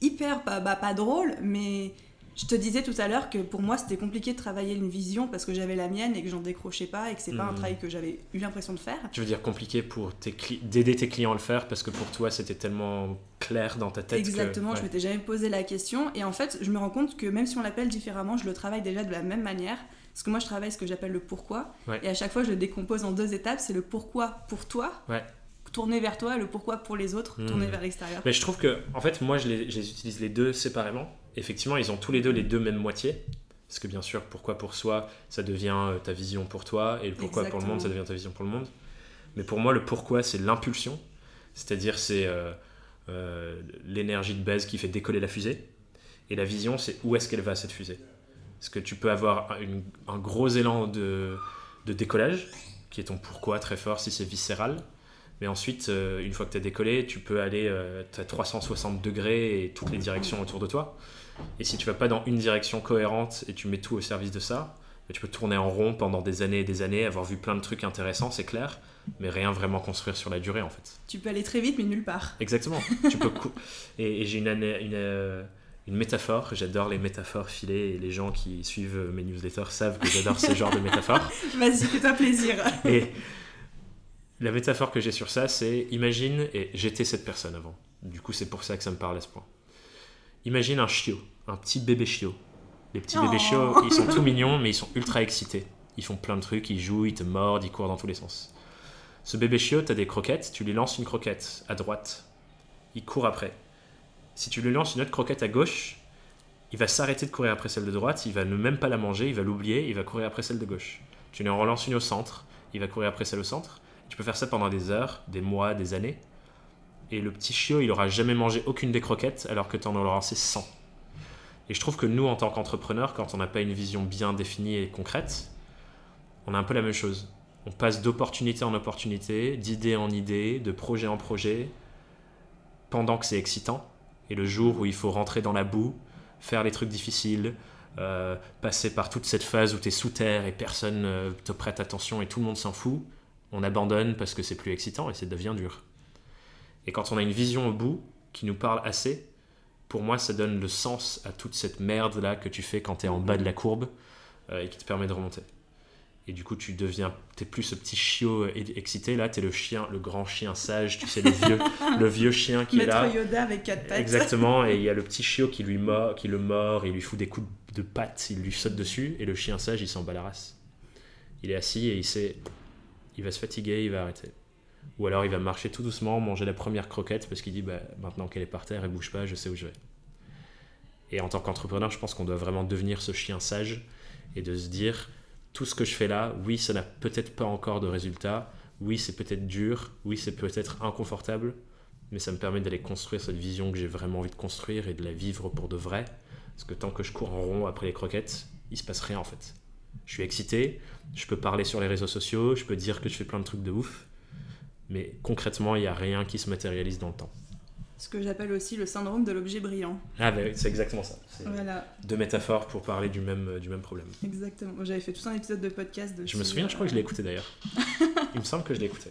hyper, bah, pas drôle, mais je te disais tout à l'heure que pour moi c'était compliqué de travailler une vision parce que j'avais la mienne et que j'en décrochais pas et que c'est pas un hmm. travail que j'avais eu l'impression de faire. Tu veux dire compliqué pour d'aider tes clients à le faire parce que pour toi c'était tellement clair dans ta tête Exactement, je m'étais jamais posé la question et en fait je me rends compte que même si on l'appelle différemment, je le travaille déjà de la même manière. Parce que moi je travaille ce que j'appelle le pourquoi et à chaque fois je le décompose en deux étapes, c'est le pourquoi pour toi. tourner vers toi, le pourquoi pour les autres, tourner hmm. vers l'extérieur. Mais je trouve que, en fait, moi, je les, je les utilise les deux séparément effectivement, ils ont tous les deux les deux mêmes moitiés. Parce que bien sûr, pourquoi pour soi, ça devient euh, ta vision pour toi, et le pourquoi pour le monde, ça devient ta vision pour le monde. Mais pour moi, le pourquoi, c'est l'impulsion. C'est-à-dire, c'est euh, euh, l'énergie de base qui fait décoller la fusée. Et la vision, c'est où est-ce qu'elle va, cette fusée? Est-ce que tu peux avoir un gros élan de, de, décollage, qui est ton pourquoi très fort si c'est viscéral. Mais ensuite, euh, une fois que tu as décollé, tu peux aller à 360 degrés et toutes les directions autour de toi. Et si tu vas pas dans une direction cohérente et tu mets tout au service de ça, bah, tu peux tourner en rond pendant des années et des années, avoir vu plein de trucs intéressants, c'est clair, mais rien vraiment construire sur la durée en fait. Tu peux aller très vite mais nulle part. Exactement. tu peux et, j'ai une, une, euh, une, métaphore, j'adore les métaphores filées et les gens qui suivent mes newsletters savent que j'adore ce genre de métaphores. Vas-y, fais-toi plaisir. et la métaphore que j'ai sur ça, c'est imagine, et j'étais cette personne avant, du coup c'est pour ça que ça me parle à ce point. Imagine un chiot, un petit bébé chiot. Les petits bébés chiots, oh. ils sont tout mignons, mais ils sont ultra excités. Ils font plein de trucs, ils jouent, ils te mordent, ils courent dans tous les sens. Ce bébé chiot, tu as des croquettes, tu lui lances une croquette à droite, il court après. Si tu lui lances une autre croquette à gauche, il va s'arrêter de courir après celle de droite, il va ne même pas la manger, il va l'oublier, il va courir après celle de gauche. Tu lui en relances une au centre, il va courir après celle au centre. Tu peux faire ça pendant des heures, des mois, des années. Et le petit chiot, il aura jamais mangé aucune des croquettes alors que tu en as lancé 100. Et je trouve que nous, en tant qu'entrepreneurs, quand on n'a pas une vision bien définie et concrète, on a un peu la même chose. On passe d'opportunité en opportunité, d'idée en idée, de projet en projet, pendant que c'est excitant. Et le jour où il faut rentrer dans la boue, faire les trucs difficiles, euh, passer par toute cette phase où tu es sous terre et personne ne te prête attention et tout le monde s'en fout, on abandonne parce que c'est plus excitant et ça devient dur. Et quand on a une vision au bout qui nous parle assez, pour moi, ça donne le sens à toute cette merde là que tu fais quand tu es en bas de la courbe euh, et qui te permet de remonter. Et du coup, tu deviens, t'es plus ce petit chiot excité. Là, tu es le chien, le grand chien sage, tu sais, le vieux, le vieux chien qui est là. Yoda avec quatre pattes. Exactement. Et il y a le petit chiot qui lui mord, qui le mord, il lui fout des coups de pattes, il lui saute dessus. Et le chien sage, il s'en bat la race. Il est assis et il sait, il va se fatiguer, il va arrêter. Ou alors il va marcher tout doucement, manger la première croquette parce qu'il dit bah, maintenant qu'elle est par terre, elle bouge pas, je sais où je vais. Et en tant qu'entrepreneur, je pense qu'on doit vraiment devenir ce chien sage et de se dire tout ce que je fais là, oui, ça n'a peut-être pas encore de résultat, oui, c'est peut-être dur, oui, c'est peut-être inconfortable, mais ça me permet d'aller construire cette vision que j'ai vraiment envie de construire et de la vivre pour de vrai. Parce que tant que je cours en rond après les croquettes, il se passe rien en fait. Je suis excité, je peux parler sur les réseaux sociaux, je peux dire que je fais plein de trucs de ouf, mais concrètement, il n'y a rien qui se matérialise dans le temps ce que j'appelle aussi le syndrome de l'objet brillant. Ah ben c'est exactement ça. Voilà. Deux métaphores pour parler du même, euh, du même problème. Exactement. J'avais fait tout un épisode de podcast Je me souviens, je crois que je l'ai écouté d'ailleurs. Il me semble que je l'ai écouté.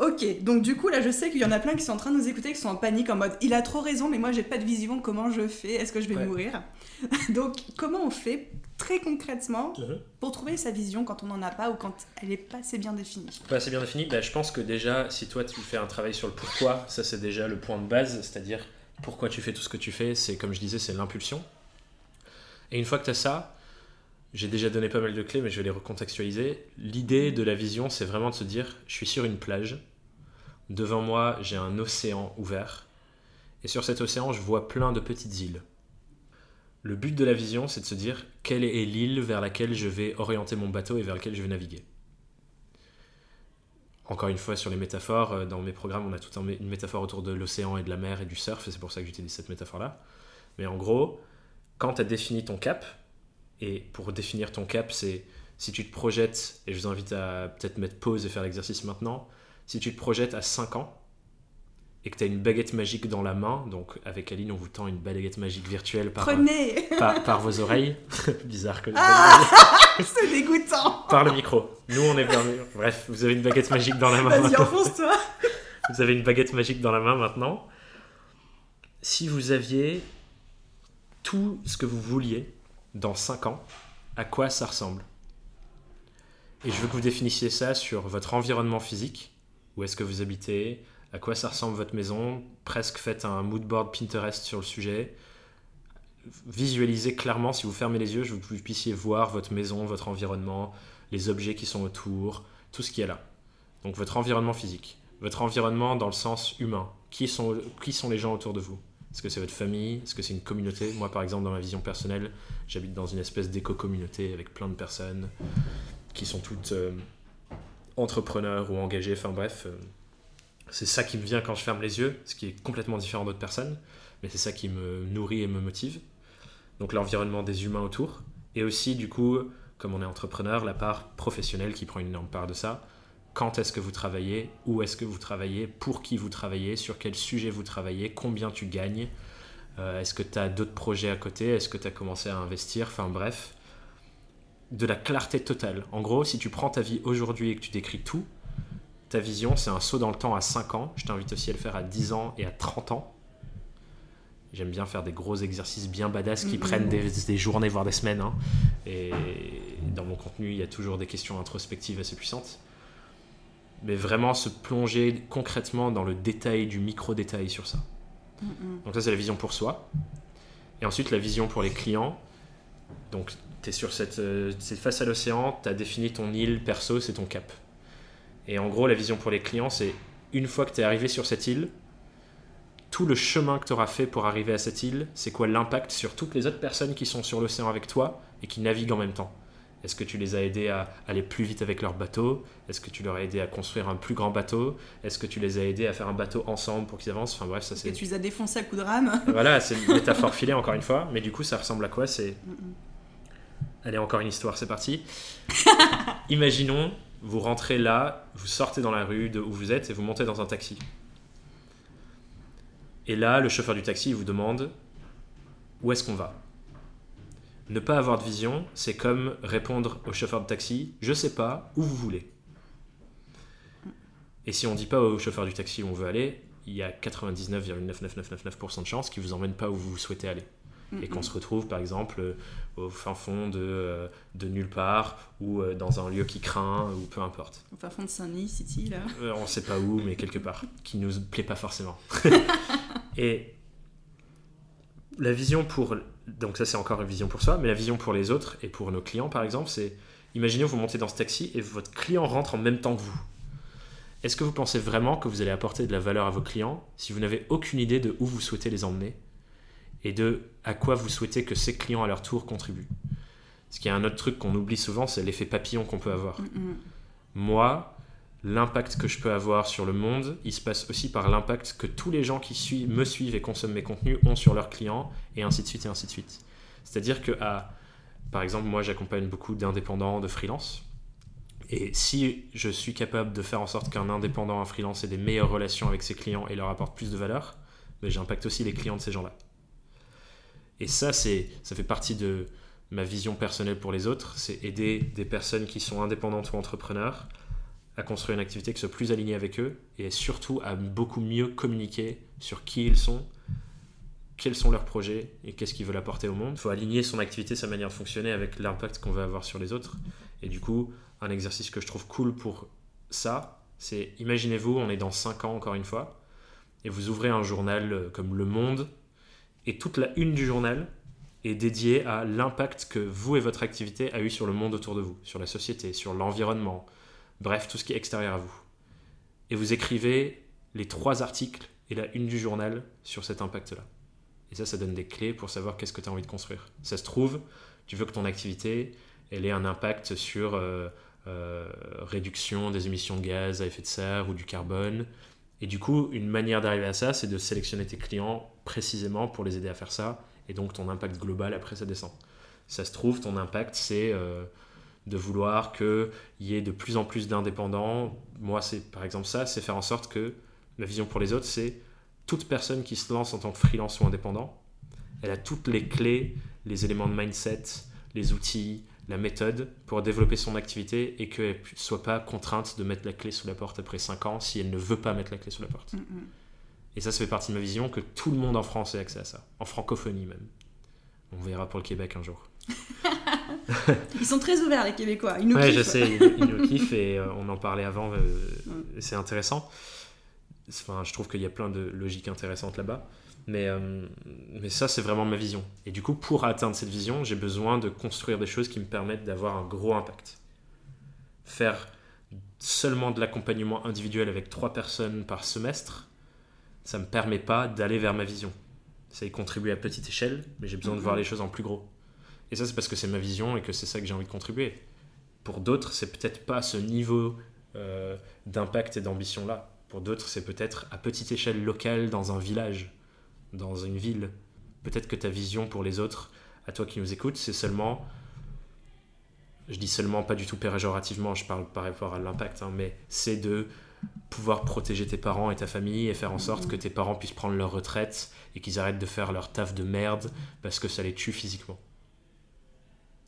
Ok, donc du coup là je sais qu'il y en a plein qui sont en train de nous écouter, qui sont en panique en mode il a trop raison mais moi j'ai pas de vision, comment je fais, est-ce que je vais mourir? Donc comment on fait très concrètement mhm. pour trouver sa vision quand on n'en a pas ou quand elle n'est pas assez bien définie? Pas assez bien définie, bah, je pense que déjà si toi tu fais un travail sur le pourquoi, ça c'est déjà le point de base, c'est-à-dire pourquoi tu fais tout ce que tu fais, c'est comme je disais c'est l'impulsion. Et une fois que tu as ça, j'ai déjà donné pas mal de clés, mais je vais les recontextualiser. L'idée de la vision, c'est vraiment de se dire, je suis sur une plage, devant moi j'ai un océan ouvert, et sur cet océan je vois plein de petites îles. Le but de la vision, c'est de se dire, quelle est l'île vers laquelle je vais orienter mon bateau et vers laquelle je vais naviguer? Encore une fois, sur les métaphores, euh, dans mes programmes, on a tout une métaphore autour de l'océan et de la mer et du surf, et c'est pour ça que j'utilise cette métaphore-là. Mais en gros, quand tu as défini ton cap, et pour définir ton cap, c'est si tu te projettes, et je vous invite à peut-être mettre pause et faire l'exercice maintenant, si tu te projettes à 5 ans et que tu as une baguette magique dans la main, donc avec Aline, on vous tend une baguette magique virtuelle par, par, vos oreilles. Bizarre que. Ah, c'est dégoûtant Par le micro. Nous, on est vers. Bref, vous avez une baguette magique dans la main. Vas-y, enfonce-toi Vous avez une baguette magique dans la main maintenant. Si vous aviez tout ce que vous vouliez, dans 5 ans, à quoi ça ressemble Et je veux que vous définissiez ça sur votre environnement physique, où est-ce que vous habitez, à quoi ça ressemble votre maison, presque faites un mood board Pinterest sur le sujet. Visualisez clairement, si vous fermez les yeux, que vous puissiez voir votre maison, votre environnement, les objets qui sont autour, tout ce qui est là. Donc votre environnement physique, votre environnement dans le sens humain. Qui sont, qui sont les gens autour de vous? Est-ce que c'est votre famille? Est-ce que c'est une communauté? Moi, par exemple, dans ma vision personnelle, j'habite dans une espèce d'éco-communauté avec plein de personnes qui sont toutes euh, entrepreneurs ou engagées. Enfin bref, euh, c'est ça qui me vient quand je ferme les yeux, ce qui est complètement différent d'autres personnes, mais c'est ça qui me nourrit et me motive. Donc l'environnement des humains autour, et aussi du coup, comme on est entrepreneur, la part professionnelle qui prend une énorme part de ça. Quand est-ce que vous travaillez Où est-ce que vous travaillez Pour qui vous travaillez Sur quel sujet vous travaillez Combien tu gagnes euh, Est-ce que tu as d'autres projets à côté Est-ce que tu as commencé à investir Enfin bref, de la clarté totale. En gros, si tu prends ta vie aujourd'hui et que tu décris tout, ta vision, c'est un saut dans le temps à 5 ans. Je t'invite aussi à le faire à 10 ans et à 30 ans. J'aime bien faire des gros exercices bien badass qui prennent des, journées, voire des semaines. Hein. Et dans mon contenu, il y a toujours des questions introspectives assez puissantes. Mais vraiment se plonger concrètement dans le détail du micro-détail sur ça. Donc ça, c'est la vision pour soi. Et ensuite, la vision pour les clients. Donc, tu es sur cette, euh, face à l'océan, tu as défini ton île perso, c'est ton cap. Et en gros, la vision pour les clients, c'est une fois que tu es arrivé sur cette île, tout le chemin que tu auras fait pour arriver à cette île, c'est quoi l'impact sur toutes les autres personnes qui sont sur l'océan avec toi et qui naviguent en même temps Est-ce que tu les as aidés à aller plus vite avec leur bateau? Est-ce que tu leur as aidé à construire un plus grand bateau? Est-ce que tu les as aidés à faire un bateau ensemble pour qu'ils avancent? Enfin bref, ça c'est. tu les as défoncés à coups de rame Voilà, c'est une métaphore filée encore une fois, mais du coup ça ressemble à quoi? C'est. Allez, encore une histoire, c'est parti. Imaginons, vous rentrez là, vous sortez dans la rue de où vous êtes et vous montez dans un taxi. Et là, le chauffeur du taxi vous demande où est-ce qu'on va? Ne pas avoir de vision, c'est comme répondre au chauffeur de taxi je sais pas où vous voulez. Et si on dit pas au chauffeur du taxi où on veut aller, il y a 99,99999% de chances qu'il vous emmène pas où vous souhaitez aller. Et qu'on se retrouve par exemple euh, au fin fond de, euh, de nulle part ou euh, dans un lieu qui craint ou peu importe. Au fin fond de Saint-Denis, City, là On sait pas où, mais quelque part, qui nous plaît pas forcément. Et la vision pour. Donc, ça, c'est encore une vision pour soi, mais la vision pour les autres et pour nos clients, par exemple, c'est imaginez, vous montez dans ce taxi et votre client rentre en même temps que vous. Est-ce que vous pensez vraiment que vous allez apporter de la valeur à vos clients si vous n'avez aucune idée de où vous souhaitez les emmener et de à quoi vous souhaitez que ces clients à leur tour contribuent? Ce qui est un autre truc qu'on oublie souvent, c'est l'effet papillon qu'on peut avoir. Moi, l'impact que je peux avoir sur le monde, il se passe aussi par l'impact que tous les gens qui me suivent et consomment mes contenus ont sur leurs clients, et ainsi de suite, et ainsi de suite. C'est-à-dire que, par exemple, moi j'accompagne beaucoup d'indépendants, de freelance, et si je suis capable de faire en sorte qu'un indépendant, un freelance ait des meilleures relations avec ses clients et leur apporte plus de valeur, ben, j'impacte aussi les clients de ces gens-là. Et ça, ça fait partie de ma vision personnelle pour les autres, c'est aider des personnes qui sont indépendantes ou entrepreneurs à construire une activité qui soit plus alignée avec eux et surtout à beaucoup mieux communiquer sur qui ils sont, quels sont leurs projets et qu'est-ce qu'ils veulent apporter au monde. Il faut aligner son activité, sa manière de fonctionner avec l'impact qu'on veut avoir sur les autres. Et du coup, un exercice que je trouve cool pour ça, c'est imaginez-vous, on est dans 5 ans encore une fois, et vous ouvrez un journal euh, comme Le Monde, et toute la une du journal est dédiée à l'impact que vous et votre activité a eu sur le monde autour de vous, sur la société, sur l'environnement, bref, tout ce qui est extérieur à vous. Et vous écrivez les trois articles et la une du journal sur cet impact-là. Et ça, ça donne des clés pour savoir qu'est-ce que tu as envie de construire. Ça se trouve, tu veux que ton activité, elle ait un impact sur euh, euh, réduction des émissions de gaz à effet de serre ou du carbone. Et du coup, une manière d'arriver à ça, c'est de sélectionner tes clients précisément pour les aider à faire ça. Et donc, ton impact global, après, ça descend. Ça se trouve, ton impact, c'est... Euh, de vouloir qu'il y ait de plus en plus d'indépendants. Moi, c'est par exemple ça, c'est faire en sorte que la vision pour les autres, c'est toute personne qui se lance en tant que freelance ou indépendant, elle a toutes les clés, les éléments de mindset, les outils, la méthode pour développer son activité et qu'elle ne soit pas contrainte de mettre la clé sous la porte après 5 ans si elle ne veut pas mettre la clé sous la porte. Mm, mm. Et ça, ça fait partie de ma vision que tout le monde en France ait accès à ça, en francophonie même. On verra pour le Québec un jour. ils sont très ouverts, les Québécois. Ils nous ouais, je sais, ils, nous kiffent et euh, on en parlait avant. Euh, c'est intéressant. Enfin, je trouve qu'il y a plein de logiques intéressantes là-bas. Mais, euh, mais ça, c'est vraiment ma vision. Et du coup, pour atteindre cette vision, j'ai besoin de construire des choses qui me permettent d'avoir un gros impact. Faire seulement de l'accompagnement individuel avec trois personnes par semestre, ça ne me permet pas d'aller vers ma vision. Ça y contribue à petite échelle, mais j'ai besoin de voir mhm. les choses en plus gros. Et ça, c'est parce que c'est ma vision et que c'est ça que j'ai envie de contribuer. Pour d'autres, c'est peut-être pas ce niveau euh, d'impact et d'ambition-là. Pour d'autres, c'est peut-être à petite échelle locale dans un village, dans une ville. Peut-être que ta vision pour les autres, à toi qui nous écoutes, c'est seulement je dis seulement pas du tout péjorativement, je parle par rapport à l'impact, hein, mais c'est de pouvoir protéger tes parents et ta famille et faire en sorte que tes parents puissent prendre leur retraite et qu'ils arrêtent de faire leur taf de merde parce que ça les tue physiquement.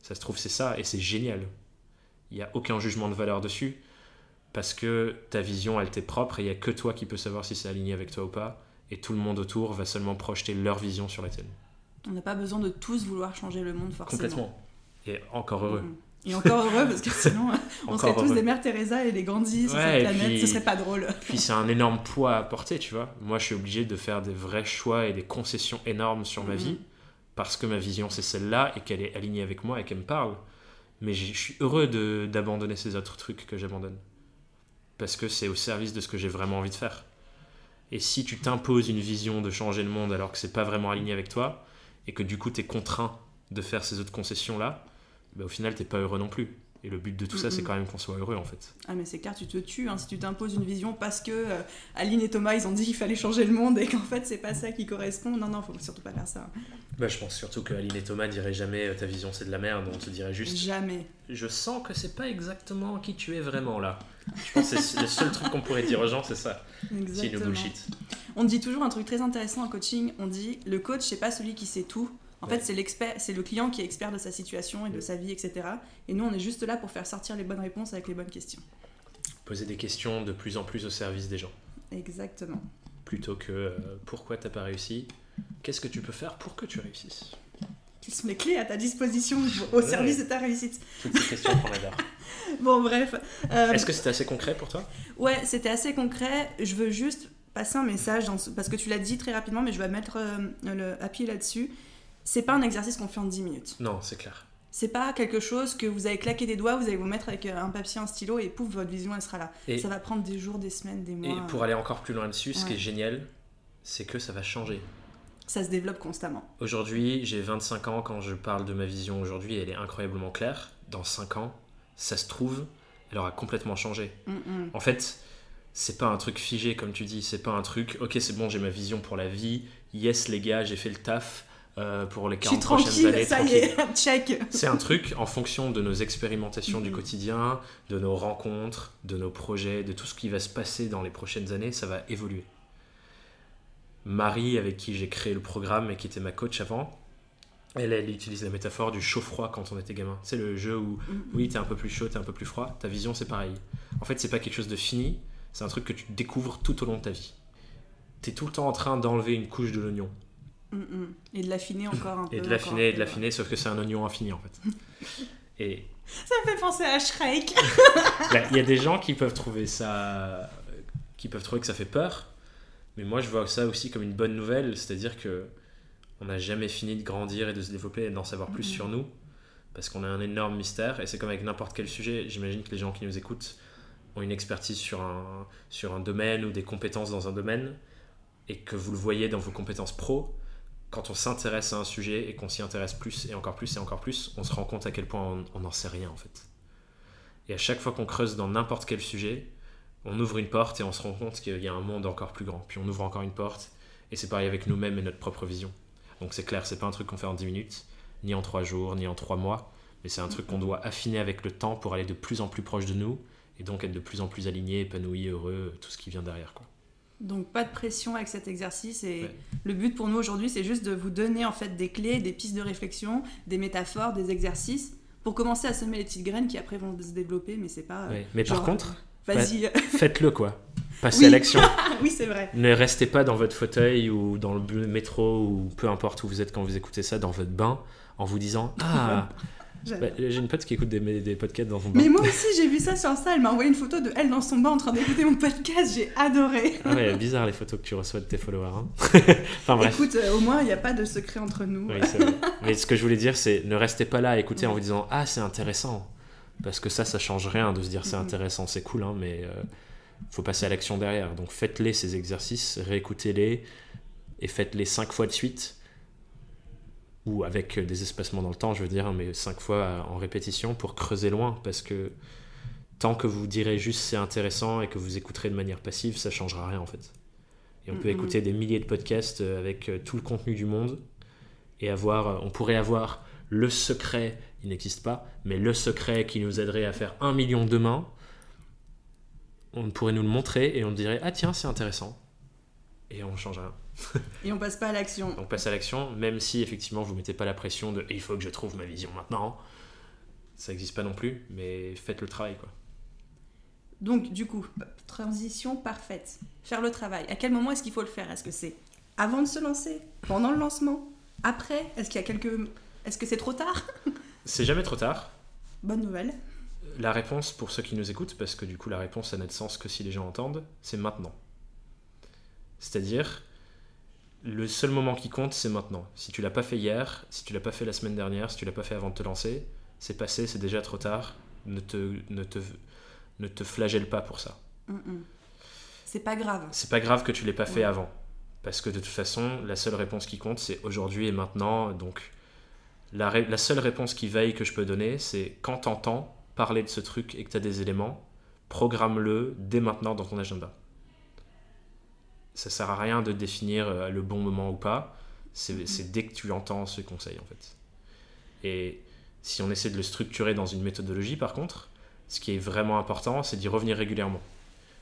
Ça se trouve, c'est ça et c'est génial. Il n'y a aucun jugement de valeur dessus parce que ta vision, elle t'est propre et il n'y a que toi qui peux savoir si c'est aligné avec toi ou pas et tout le monde autour va seulement projeter leur vision sur la tienne. On n'a pas besoin de tous vouloir changer le monde forcément. Complètement. Et encore heureux. Et encore heureux, parce que sinon, on serait tous des mères Teresa et des Gandhi sur cette planète, ce serait pas drôle. puis c'est un énorme poids à porter, tu vois. Moi, je suis obligé de faire des vrais choix et des concessions énormes sur ma mhm. vie, parce que ma vision, c'est celle-là, et qu'elle est alignée avec moi et qu'elle me parle. Mais je suis heureux d'abandonner ces autres trucs que j'abandonne. Parce que c'est au service de ce que j'ai vraiment envie de faire. Et si tu t'imposes une vision de changer le monde alors que c'est pas vraiment aligné avec toi, et que du coup tu es contraint de faire ces autres concessions-là, bah, au final, t'es pas heureux non plus. Et le but de tout ça, c'est quand même qu'on soit heureux en fait. Ah, mais c'est car tu te tues hein, si tu t'imposes une vision parce que euh, Aline et Thomas ils ont dit qu'il fallait changer le monde et qu'en fait c'est pas ça qui correspond. Non, non, faut surtout pas faire ça. Bah, je pense surtout que Aline et Thomas diraient jamais euh, ta vision c'est de la merde, on te dirait juste. Jamais. Je sens que c'est pas exactement qui tu es vraiment là. Je pense que c'est le seul truc qu'on pourrait dire aux gens, c'est ça. C'est une bullshit. On dit toujours un truc très intéressant en coaching on dit le coach c'est pas celui qui sait tout en fait, c'est l'expert, c'est le client qui est expert de sa situation et de sa vie, etc. Et nous, on est juste là pour faire sortir les bonnes réponses avec les bonnes questions. Poser des questions de plus en plus au service des gens. Exactement. Plutôt que euh, pourquoi t'as pas réussi, qu'est-ce que tu peux faire pour que tu réussisses? Quelles sont les clés à ta disposition au service de ta réussite Toutes ces questions qu'on adore. bon, bref. Euh, Est-ce que c'était assez concret pour toi? Ouais, c'était assez concret. Je veux juste passer un message parce que tu l'as dit très rapidement, mais je vais mettre euh, le appui là-dessus c'est pas un exercice qu'on fait en 10 minutes. Non, c'est clair. C'est pas quelque chose que vous allez claquer des doigts, vous allez vous mettre avec euh, un papier, un stylo et pouf, votre vision elle sera là. Et ça va prendre des jours, des semaines, des mois. Et pour aller encore plus loin dessus, ce qui est génial, c'est que ça va changer. Ça se développe constamment. Aujourd'hui, j'ai 25 ans, quand je parle de ma vision aujourd'hui, elle est incroyablement claire. Dans 5 ans, ça se trouve, elle aura complètement changé. Mm, mm. En fait, c'est pas un truc figé comme tu dis, c'est pas un truc, ok c'est bon, j'ai ma vision pour la vie, yes les gars, j'ai fait le taf, euh, pour les 40 prochaines années. Ça y est, check. C'est un truc en fonction de nos expérimentations du mm-hmm. quotidien, de nos rencontres, de nos projets, de tout ce qui va se passer dans les prochaines années, ça va évoluer. Marie, avec qui j'ai créé le programme et qui était ma coach avant, elle, elle utilise la métaphore du chaud-froid quand on était gamin. C'est le jeu où, mm-hmm. oui, t'es un peu plus chaud, t'es un peu plus froid. Ta vision, c'est pareil. En fait, c'est pas quelque chose de fini, c'est un truc que tu découvres tout au long de ta vie. T'es tout le temps en train d'enlever une couche de l'oignon Mm, mm. Et de l'affiner encore un peu. Et de l'affiner, et de l'affiner, sauf que c'est un oignon infini en fait. et... Ça me fait penser à Shrek. Il y a des gens qui peuvent trouver ça, qui peuvent trouver que ça fait peur, mais moi je vois ça aussi comme une bonne nouvelle, c'est-à-dire que on n'a jamais fini de grandir et de se développer et d'en savoir plus mm. sur nous, parce qu'on a un énorme mystère, et c'est comme avec n'importe quel sujet, j'imagine que les gens qui nous écoutent ont une expertise sur un, sur un domaine ou des compétences dans un domaine, et que vous le voyez dans vos compétences pro, quand on s'intéresse à un sujet et qu'on s'y intéresse plus et encore plus et encore plus, on se rend compte à quel point on n'en sait rien en fait. Et à chaque fois qu'on creuse dans n'importe quel sujet, on ouvre une porte et on se rend compte qu'il y a un monde encore plus grand. Puis on ouvre encore une porte et c'est pareil avec nous-mêmes et notre propre vision. Donc c'est clair, c'est pas un truc qu'on fait en 10 minutes, ni en 3 jours, ni en 3 mois, mais c'est un truc qu'on doit affiner avec le temps pour aller de plus en plus proche de nous et donc être de plus en plus aligné, épanoui, heureux, tout ce qui vient derrière quoi. Donc pas de pression avec cet exercice et le but pour nous aujourd'hui c'est juste de vous donner en fait des clés, des pistes de réflexion, des métaphores, des exercices pour commencer à semer les petites graines qui après vont se développer mais c'est pas euh, Mais par contre, vas-y faites-le quoi. Passez à l'action. oui, c'est vrai. Ne restez pas dans votre fauteuil ou dans le métro ou peu importe où vous êtes quand vous écoutez ça dans votre bain en vous disant "Ah, bah, j'ai une pote qui écoute des, des podcasts dans son bain. Mais moi aussi, j'ai vu ça sur ça. Elle m'a envoyé une photo de elle dans son bain en train d'écouter mon podcast. J'ai adoré. Ah ouais, bizarre les photos que tu reçois de tes followers. Hein. enfin bref. Écoute, euh, au moins, il n'y a pas de secret entre nous. Oui, Mais ce que je voulais dire, c'est ne restez pas là à écouter en vous disant Ah, c'est intéressant. Parce que ça, ça change rien de se dire c'est intéressant, c'est cool, hein, mais euh, faut passer à l'action derrière. Donc faites-les ces exercices, réécoutez-les et faites-les cinq fois de suite ou avec des espacements dans le temps, je veux dire, mais cinq fois en répétition pour creuser loin, parce que tant que vous direz juste c'est intéressant et que vous écouterez de manière passive, ça changera rien en fait. Et on peut écouter des milliers de podcasts euh, avec euh, tout le contenu du monde et avoir, euh, on pourrait avoir le secret, il n'existe pas, mais le secret qui nous aiderait à faire un million demain. On pourrait nous le montrer et on dirait ah tiens c'est intéressant et on change rien. Et on passe pas à l'action. Donc passe à l'action, même si effectivement vous mettez pas la pression de il faut que je trouve ma vision maintenant. Ça n'existe pas non plus, mais faites le travail quoi. Donc, du coup, transition parfaite. Faire le travail. À quel moment est-ce qu'il faut le faire? Est-ce que c'est avant de se lancer? Pendant le lancement? Après? Est-ce qu'il y a quelques... Est-ce que c'est trop tard? C'est jamais trop tard. Bonne nouvelle. La réponse pour ceux qui nous écoutent, parce que du coup la réponse ça n'a de sens que si les gens entendent, c'est maintenant. C'est-à-dire, le seul moment qui compte, c'est maintenant. Si tu l'as pas fait hier, si tu l'as pas fait la semaine dernière, si tu l'as pas fait avant de te lancer, c'est passé, c'est déjà trop tard. Ne te, ne te, ne te flagelle pas pour ça. Mm, mm. C'est pas grave. C'est pas grave que tu l'aies pas fait Ouais. avant. Parce que de toute façon, la seule réponse qui compte, c'est aujourd'hui et maintenant. Donc, la, la seule réponse qui veille que je peux donner, c'est quand t'entends parler de ce truc et que t'as des éléments, programme-le dès maintenant dans ton agenda. Ça sert à rien de définir euh, le bon moment ou pas. C'est c'est dès que tu entends ce conseil, en fait. Et si on essaie de le structurer dans une méthodologie, par contre, ce qui est vraiment important, c'est d'y revenir régulièrement.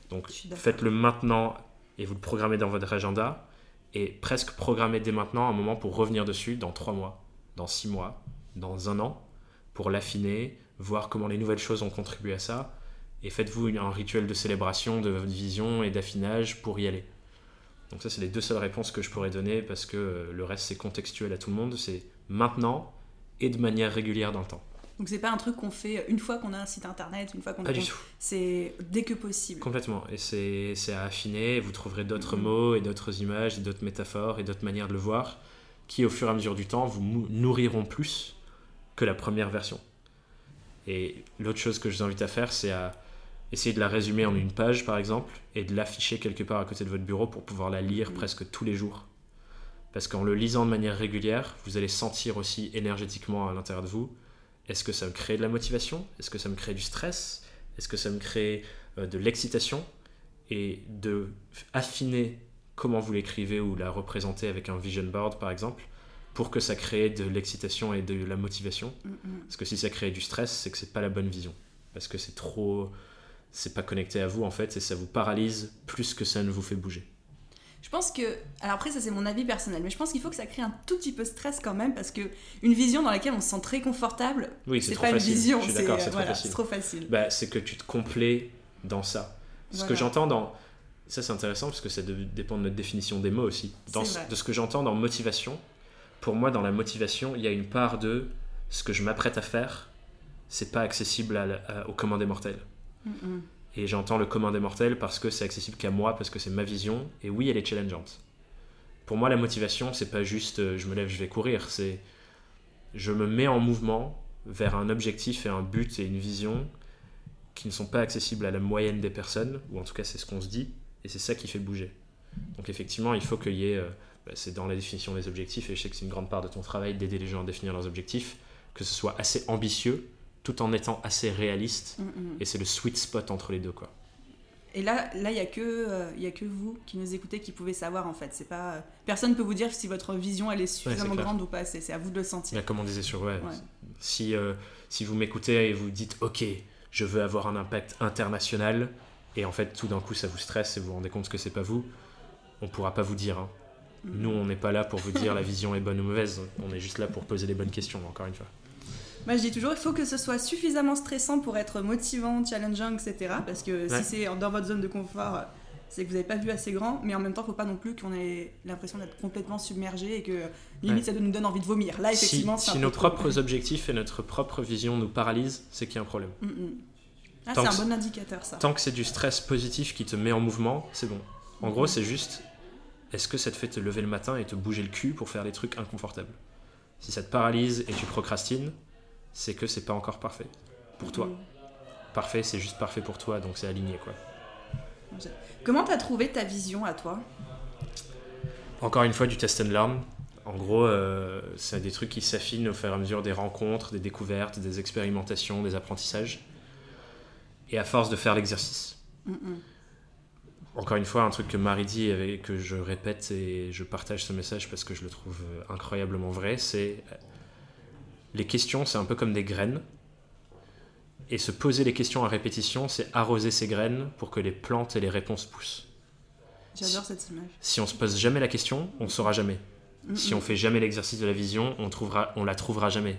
Donc, faites-le maintenant et vous le programmez dans votre agenda et presque programmez dès maintenant un moment pour revenir dessus dans trois mois, dans six mois, dans un an, pour l'affiner, voir comment les nouvelles choses ont contribué à ça et faites-vous un rituel de célébration de votre vision et d'affinage pour y aller. Donc ça, c'est les deux seules réponses que je pourrais donner parce que euh, le reste, c'est contextuel à tout le monde. C'est maintenant et de manière régulière dans le temps. Donc c'est pas un truc qu'on fait une fois qu'on a un site internet, une fois qu'on Pas du tout. C'est dès que possible. Complètement. Et c'est à affiner. Vous trouverez d'autres Mhm. mots et d'autres images et d'autres métaphores et d'autres manières de le voir qui, au fur et à mesure du temps, vous nourriront plus que la première version. Et l'autre chose que je vous invite à faire, c'est à essayer de la résumer en une page, par exemple, et de l'afficher quelque part à côté de votre bureau pour pouvoir la lire Mhm. presque tous les jours. Parce qu'en le lisant de manière régulière, vous allez sentir aussi énergétiquement à l'intérieur de vous, est-ce que ça me crée de la motivation? Est-ce que ça me crée du stress? Est-ce que ça me crée euh, de l'excitation? Et de affiner comment vous l'écrivez ou la représentez avec un vision board, par exemple, pour que ça crée de l'excitation et de la motivation. Mm, mm. Parce que si ça crée du stress, c'est que c'est pas la bonne vision. Parce que c'est trop. C'est pas connecté à vous en fait, et ça vous paralyse plus que ça ne vous fait bouger. Je pense que, alors après ça c'est mon avis personnel, mais je pense qu'il faut que ça crée un tout petit peu de stress quand même parce que une vision dans laquelle on se sent très confortable, Oui, c'est pas facile. une vision, Je suis c'est euh, trop voilà, facile. c'est trop facile. Bah, c'est que tu te complais dans ça. Ce Voilà. que j'entends dans. Ça, c'est intéressant parce que ça dépend de notre définition des mots aussi. Dans ce- de ce que j'entends dans motivation, pour moi, dans la motivation, il y a une part de ce que je m'apprête à faire, c'est pas accessible à à- au commun des mortels. Et j'entends le commun des mortels parce que c'est accessible qu'à moi, parce que c'est ma vision, et oui, elle est challengeante. Pour moi, la motivation, c'est pas juste euh, je me lève, je vais courir, c'est je me mets en mouvement vers un objectif et un but et une vision qui ne sont pas accessibles à la moyenne des personnes, ou en tout cas c'est ce qu'on se dit, et c'est ça qui fait bouger. Donc effectivement, il faut qu'il y ait, euh, bah, c'est dans la définition des objectifs, et je sais que c'est une grande part de ton travail d'aider les gens à définir leurs objectifs, que ce soit assez ambitieux, tout en étant assez réaliste, Mm, mm. et c'est le sweet spot entre les deux, quoi. Et là, là, il y a que, euh, a que vous qui nous écoutez qui pouvez savoir en fait. C'est pas, euh, personne peut vous dire si votre vision elle est suffisamment grande ou pas. C'est c'est à vous de le sentir. Bien, comme on disait sur ouais, Ouais. si, euh, si vous m'écoutez et vous dites ok, je veux avoir un impact international, et en fait tout d'un coup ça vous stresse et vous vous rendez compte que c'est pas vous, on pourra pas vous dire. hein. Mm. Nous on n'est pas là pour vous dire la vision est bonne ou mauvaise, on est juste là pour poser les bonnes questions, encore une fois. Moi, je dis toujours, il faut que ce soit suffisamment stressant pour être motivant, challengeant, etc. Parce que Ouais. si c'est dans votre zone de confort, c'est que vous n'avez pas vu assez grand. Mais en même temps, il faut pas non plus qu'on ait l'impression d'être complètement submergé et que limite ça nous donne envie de vomir. Là, Si, effectivement, si peu nos trop. propres objectifs et notre propre vision nous paralysent, c'est qu'il y a un problème. Mm, mm. Ah, c'est un bon indicateur ça. Tant que c'est du stress positif qui te met en mouvement, c'est bon. En gros, c'est juste est-ce que ça te fait te lever le matin et te bouger le cul pour faire des trucs inconfortables? Si ça te paralyse et tu procrastines, c'est que c'est pas encore parfait pour toi. Mm. Parfait, c'est juste parfait pour toi, donc c'est aligné quoi. Comment t'as trouvé ta vision à toi? Encore une fois, du test and learn. En gros, euh, c'est des trucs qui s'affinent au fur et à mesure des rencontres, des découvertes, des expérimentations, des apprentissages. et à force de faire l'exercice. Mm, mm. Encore une fois, un truc que Marie dit et que je répète et je partage ce message parce que je le trouve incroyablement vrai, c'est les questions, c'est un peu comme des graines. Et se poser les questions à répétition, c'est arroser ces graines pour que les plantes et les réponses poussent. J'adore cette image. Si on se pose jamais la question, on saura jamais. Mm, Si on fait jamais l'exercice de la vision, on trouvera, on la trouvera jamais.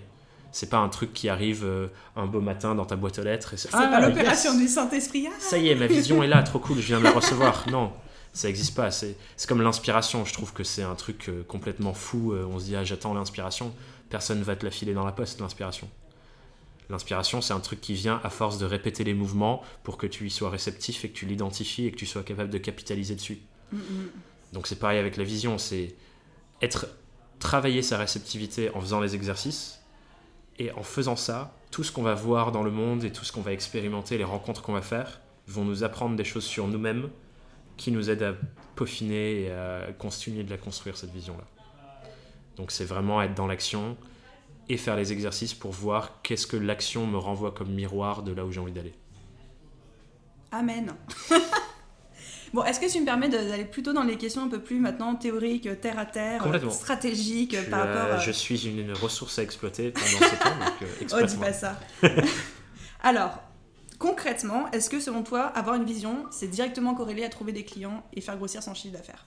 C'est pas un truc qui arrive euh, un beau matin dans ta boîte aux lettres et c'est Ah, pas l'opération yes du Saint-Esprit. Ah Ça y est, ma vision est là, trop cool, je viens de la recevoir. Non, ça n'existe pas. C'est c'est comme l'inspiration. Je trouve que c'est un truc euh, complètement fou. Euh, On se dit, ah, j'attends l'inspiration. Personne va te la filer dans la poste, l'inspiration. L'inspiration, c'est un truc qui vient à force de répéter les mouvements pour que tu y sois réceptif et que tu l'identifies et que tu sois capable de capitaliser dessus. Mm, mm. Donc c'est pareil avec la vision, c'est être travailler sa réceptivité en faisant les exercices et en faisant ça, tout ce qu'on va voir dans le monde et tout ce qu'on va expérimenter, les rencontres qu'on va faire, vont nous apprendre des choses sur nous-mêmes qui nous aident à peaufiner et à continuer de la construire cette vision-là. Donc c'est vraiment être dans l'action et faire les exercices pour voir qu'est-ce que l'action me renvoie comme miroir de là où j'ai envie d'aller. Amen. bon, est-ce que tu me permets d'aller plutôt dans les questions un peu plus maintenant théoriques, terre à terre, stratégiques Je, par rapport à... je suis une, une ressource à exploiter pendant ce temps, donc euh, Oh, dis pas ça. Alors, concrètement, est-ce que selon toi, avoir une vision, c'est directement corrélé à trouver des clients et faire grossir son chiffre d'affaires?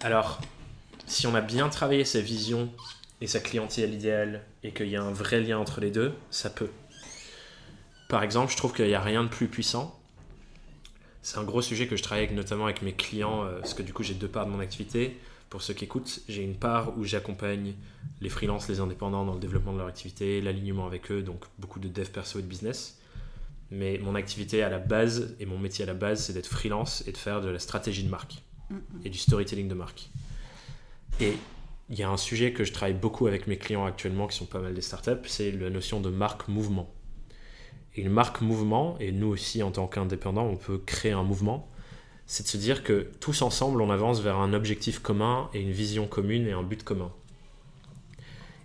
Alors, si on a bien travaillé sa vision et sa clientèle idéale et qu'il y a un vrai lien entre les deux, ça peut. Par exemple, je trouve qu'il n'y a rien de plus puissant. C'est un gros sujet que je travaille avec, notamment avec mes clients, euh, parce que du coup j'ai deux parts de mon activité. Pour ceux qui écoutent, j'ai une part où j'accompagne les freelances, les indépendants dans le développement de leur activité, l'alignement avec eux, donc beaucoup de dev perso et de business. Mais mon activité à la base et mon métier à la base, c'est d'être freelance et de faire de la stratégie de marque et du storytelling de marque. Et il y a un sujet que je travaille beaucoup avec mes clients actuellement, qui sont pas mal des startups, c'est la notion de marque mouvement. Et une marque mouvement, et nous aussi en tant qu'indépendants, on peut créer un mouvement, c'est de se dire que tous ensemble, on avance vers un objectif commun et une vision commune et un but commun.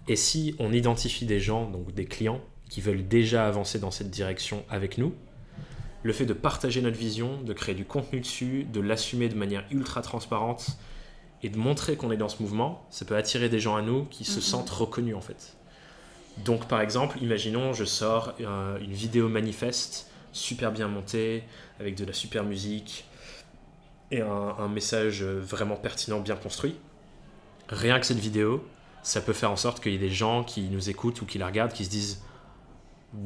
Et si on identifie des gens, donc des clients, qui veulent déjà avancer dans cette direction avec nous, le fait de partager notre vision, de créer du contenu dessus, de l'assumer de manière ultra transparente et de montrer qu'on est dans ce mouvement, ça peut attirer des gens à nous qui se Mhm. sentent reconnus en fait. Donc par exemple, imaginons je sors euh, une vidéo manifeste super bien montée, avec de la super musique et un, un message vraiment pertinent, bien construit. Rien que cette vidéo, ça peut faire en sorte qu'il y ait des gens qui nous écoutent ou qui la regardent qui se disent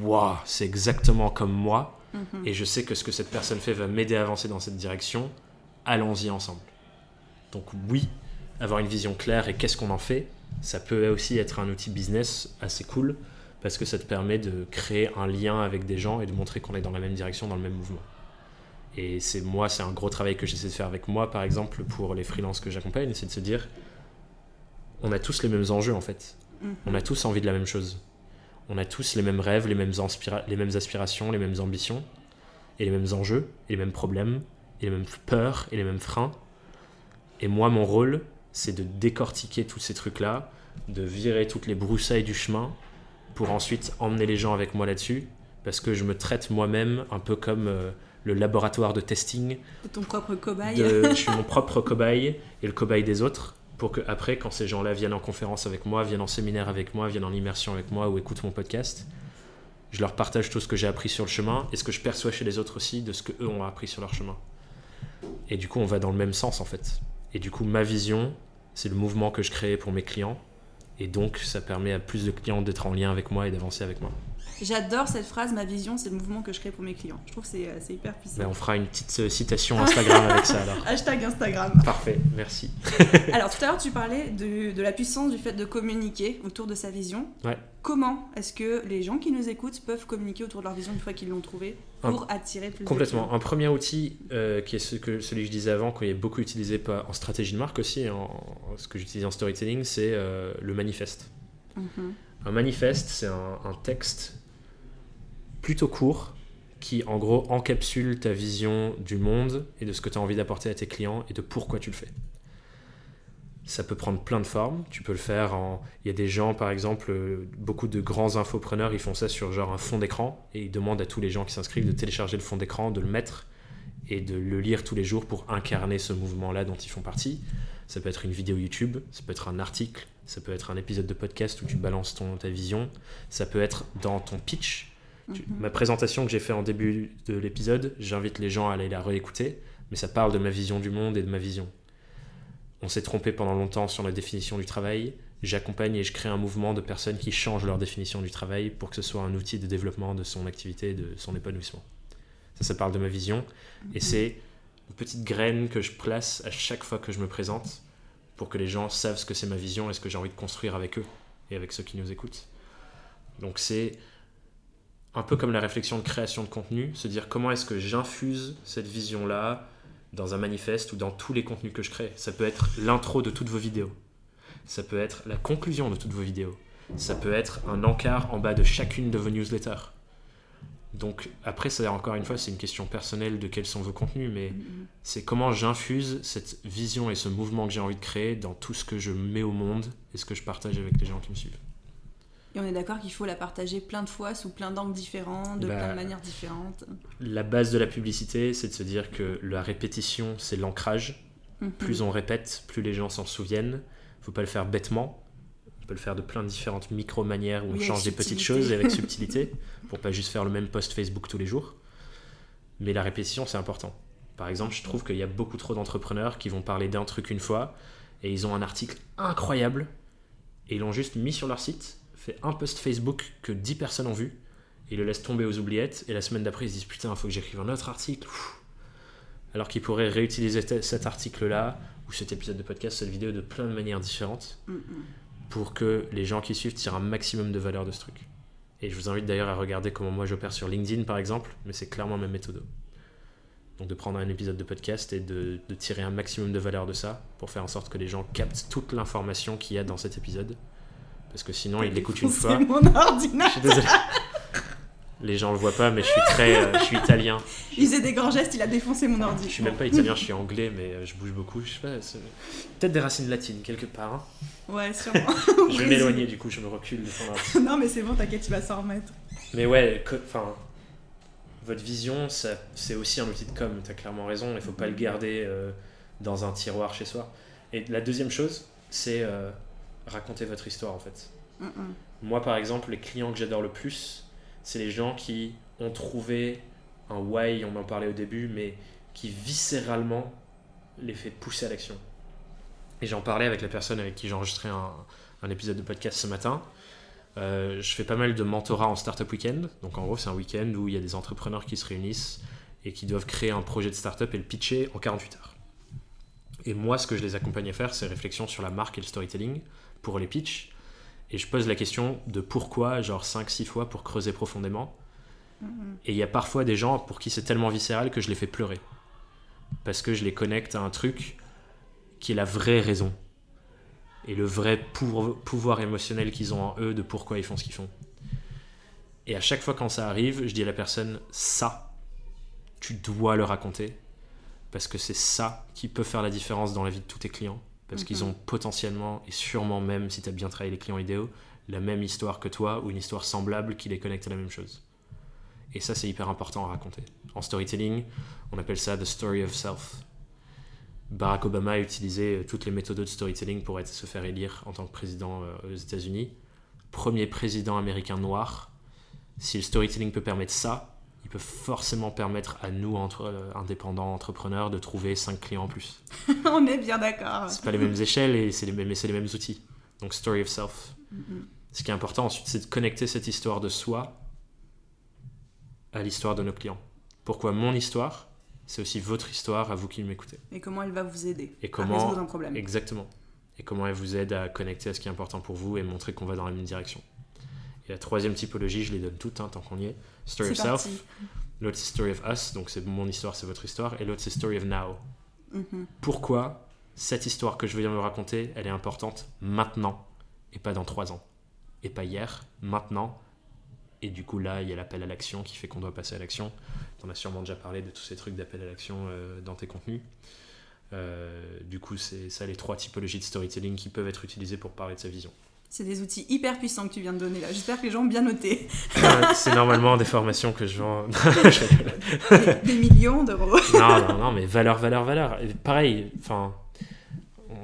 Waouh, c'est exactement comme moi Mhm. et je sais que ce que cette personne fait va m'aider à avancer dans cette direction, allons-y ensemble. Donc oui, avoir une vision claire et qu'est-ce qu'on en fait, ça peut aussi être un outil business assez cool parce que ça te permet de créer un lien avec des gens et de montrer qu'on est dans la même direction, dans le même mouvement. Et c'est moi, c'est un gros travail que j'essaie de faire avec moi, par exemple, pour les freelances que j'accompagne, c'est de se dire, on a tous les mêmes enjeux en fait. Mhm. On a tous envie de la même chose. On a tous les mêmes rêves, les mêmes, les mêmes aspirations, les mêmes ambitions, et les mêmes enjeux, et les mêmes problèmes, et les mêmes peurs, et les mêmes freins. Et moi, mon rôle, c'est de décortiquer tous ces trucs-là, de virer toutes les broussailles du chemin, pour ensuite emmener les gens avec moi là-dessus, parce que je me traite moi-même un peu comme euh, le laboratoire de testing De ton propre cobaye. de- je suis mon propre cobaye et le cobaye des autres pour que après quand ces gens-là viennent en conférence avec moi, viennent en séminaire avec moi, viennent en immersion avec moi ou écoutent mon podcast, je leur partage tout ce que j'ai appris sur le chemin et ce que je perçois chez les autres aussi de ce que eux ont appris sur leur chemin. Et du coup, on va dans le même sens en fait. Et du coup, ma vision, c'est le mouvement que je crée pour mes clients et donc ça permet à plus de clients d'être en lien avec moi et d'avancer avec moi. J'adore cette phrase, ma vision, c'est le mouvement que je crée pour mes clients. Je trouve que c'est euh, c'est hyper puissant. Mais on fera une petite euh, citation Instagram avec ça alors. Hashtag Instagram. Parfait, merci. Alors tout à l'heure tu parlais de, de la puissance du fait de communiquer autour de sa vision. Ouais. Comment est-ce que les gens qui nous écoutent peuvent communiquer autour de leur vision une fois qu'ils l'ont trouvée pour attirer plus Complètement. de Un premier outil euh, qui est ce que, celui que je disais avant, qui est beaucoup utilisé en stratégie de marque aussi, en, en- ce que j'utilise en storytelling, c'est euh, le manifeste. Mhm. Un manifeste, c'est un, un texte plutôt court qui, en gros, encapsule ta vision du monde et de ce que tu as envie d'apporter à tes clients et de pourquoi tu le fais. ça peut prendre plein de formes. Tu peux le faire en. Il y a des gens, par exemple, euh, beaucoup de grands infopreneurs, ils font ça sur genre un fond d'écran et ils demandent à tous les gens qui s'inscrivent de télécharger le fond d'écran, de le mettre et de le lire tous les jours pour incarner ce mouvement-là dont ils font partie. Ça peut être une vidéo YouTube, ça peut être un article, ça peut être un épisode de podcast où tu balances ton, ta vision, ça peut être dans ton pitch. Tu- Mhm. ma présentation que j'ai fait en début de l'épisode, j'invite les gens à aller la réécouter, mais ça parle de ma vision du monde et de ma vision. On s'est trompé pendant longtemps sur la définition du travail. J'accompagne et je crée un mouvement de personnes qui changent leur définition du travail pour que ce soit un outil de développement de son activité, de son épanouissement. Ça, ça parle de ma vision. Et c'est une petite graine que je place à chaque fois que je me présente pour que les gens savent ce que c'est ma vision et ce que j'ai envie de construire avec eux et avec ceux qui nous écoutent. Donc c'est un peu comme la réflexion de création de contenu, se dire comment est-ce que j'infuse cette vision-là dans un manifeste ou dans tous les contenus que je crée. Ça peut être l'intro de toutes vos vidéos. Ça peut être la conclusion de toutes vos vidéos. Ça peut être un encart en bas de chacune de vos newsletters. Donc après, ça encore une fois, c'est une question personnelle de quels sont vos contenus, mais Mhm. c'est comment j'infuse cette vision et ce mouvement que j'ai envie de créer dans tout ce que je mets au monde et ce que je partage avec les gens qui me suivent. Et on est d'accord qu'il faut la partager plein de fois sous plein d'angles différents, de Bah, plein de manières différentes. La base de la publicité, c'est de se dire que la répétition, c'est l'ancrage. Mhm. Plus on répète, plus les gens s'en souviennent. faut pas le faire bêtement. On peut le faire de plein de différentes micro-manières où on change des petites choses et avec subtilité pour pas juste faire le même post Facebook tous les jours. Mais la répétition, c'est important. Par exemple, je trouve qu'il y a beaucoup trop d'entrepreneurs qui vont parler d'un truc une fois et ils ont un article incroyable et ils l'ont juste mis sur leur site, fait un post Facebook que 10 personnes ont vu ils le laissent tomber aux oubliettes et la semaine d'après ils se disent putain, il faut que j'écrive un autre article. Pfff. Alors qu'ils pourraient réutiliser cet article-là ou cet épisode de podcast, cette vidéo de plein de manières différentes pour que les gens qui suivent tirent un maximum de valeur de ce truc. Et je vous invite d'ailleurs à regarder comment moi j'opère sur LinkedIn par exemple, mais c'est clairement ma méthode. Donc de prendre un épisode de podcast et de, de tirer un maximum de valeur de ça pour faire en sorte que les gens captent toute l'information qu'il y a dans cet épisode. Parce que sinon ils l'écoutent une C'est fois. mon Je ordinateur. suis désolé. Les gens le voient pas, mais je suis très, euh, je suis italien. Il faisait des grands gestes, il a défoncé mon ordi. Je suis même pas italien, je suis anglais, mais euh, je bouge beaucoup. Je sais pas, c'est- peut-être des racines latines quelque part. hein. Ouais, sûrement. Je vais m'éloigner du coup, je me recule de non, mais c'est bon, t'inquiète, tu vas s'en remettre. Mais ouais, enfin, votre vision, c'est aussi un outil de com. T'as clairement raison. Il faut pas le garder euh, dans un tiroir chez soi. Et la deuxième chose, c'est euh, raconter votre histoire en fait. Moi, par exemple, les clients que j'adore le plus, c'est les gens qui ont trouvé un why, on en parlait au début, mais qui viscéralement les fait pousser à l'action. Et j'en parlais avec la personne avec qui j'ai enregistré un, un épisode de podcast ce matin. Euh, je fais pas mal de mentorat en Startup Weekend. Donc en gros, c'est un week-end où il y a des entrepreneurs qui se réunissent et qui doivent créer un projet de startup et le pitcher en 48 heures. Et moi, ce que je les accompagne à faire, c'est réflexion sur la marque et le storytelling pour les pitchs. Et je pose la question de pourquoi, genre 5-6 fois pour creuser profondément. Mhm. Et il y a parfois des gens pour qui c'est tellement viscéral que je les fais pleurer. Parce que je les connecte à un truc qui est la vraie raison. Et le vrai pour- pouvoir émotionnel qu'ils ont en eux de pourquoi ils font ce qu'ils font. Et à chaque fois quand ça arrive, je dis à la personne, ça, tu dois le raconter. Parce que c'est ça qui peut faire la différence dans la vie de tous tes clients. Parce qu'ils ont potentiellement, et sûrement même, si tu as bien travaillé les clients idéaux, la même histoire que toi ou une histoire semblable qui les connecte à la même chose. Et ça, c'est hyper important à raconter. En storytelling, on appelle ça the story of self. Barack Obama a utilisé euh, toutes les méthodes de storytelling pour être, se faire élire en tant que président euh, aux États-Unis. Premier président américain noir. Si le storytelling peut permettre ça, il peut forcément permettre à nous, entre, euh, indépendants entrepreneurs, de trouver 5 clients en plus. On est bien d'accord. C'est pas les mêmes échelles, et c'est les mêmes, mais c'est les mêmes outils. Donc, story of self. Mhm. Ce qui est important ensuite, c'est de connecter cette histoire de soi à l'histoire de nos clients. Pourquoi mon histoire C'est aussi votre histoire à vous qui m'écoutez. Et comment elle va vous aider Et à comment résoudre un problème. Exactement. Et comment elle vous aide à connecter à ce qui est important pour vous et montrer qu'on va dans la même direction. Et la troisième typologie, je les donne toutes hein, tant qu'on y est. Story of self. L'autre c'est story of us, donc c'est mon histoire, c'est votre histoire. Et l'autre c'est story of now. Mhm. Pourquoi cette histoire que je viens de raconter, elle est importante maintenant et pas dans trois ans? Et pas hier, maintenant. Et du coup, là, il y a l'appel à l'action qui fait qu'on doit passer à l'action. Tu en as sûrement déjà parlé de tous ces trucs d'appel à l'action euh, dans tes contenus. du coup, c'est ça les trois typologies de storytelling qui peuvent être utilisées pour parler de sa vision. C'est des outils hyper puissants que tu viens de donner là. J'espère que les gens ont bien noté. c'est normalement des formations que je vends. des, millions d'euros. non, non, non, mais valeur, valeur, valeur. pareil, enfin,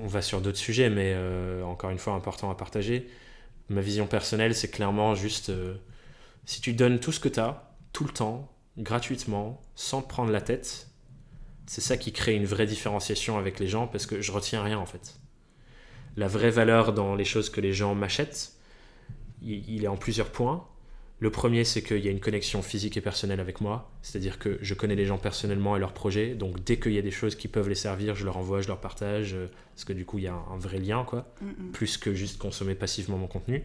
on va sur d'autres sujets, mais euh, encore une fois, important à partager. Ma vision personnelle, c'est clairement juste euh, si tu donnes tout ce que tu as, tout le temps, gratuitement, sans te prendre la tête, c'est ça qui crée une vraie différenciation avec les gens parce que je retiens rien en fait la vraie valeur dans les choses que les gens m'achètent, il, est en plusieurs points. Le premier, c'est qu'il y a une connexion physique et personnelle avec moi, c'est-à-dire que je connais les gens personnellement et leurs projets, donc dès qu'il y a des choses qui peuvent les servir, je leur envoie, je leur partage, euh, parce que du coup, il y a un, vrai lien, quoi, plus que juste consommer passivement mon contenu.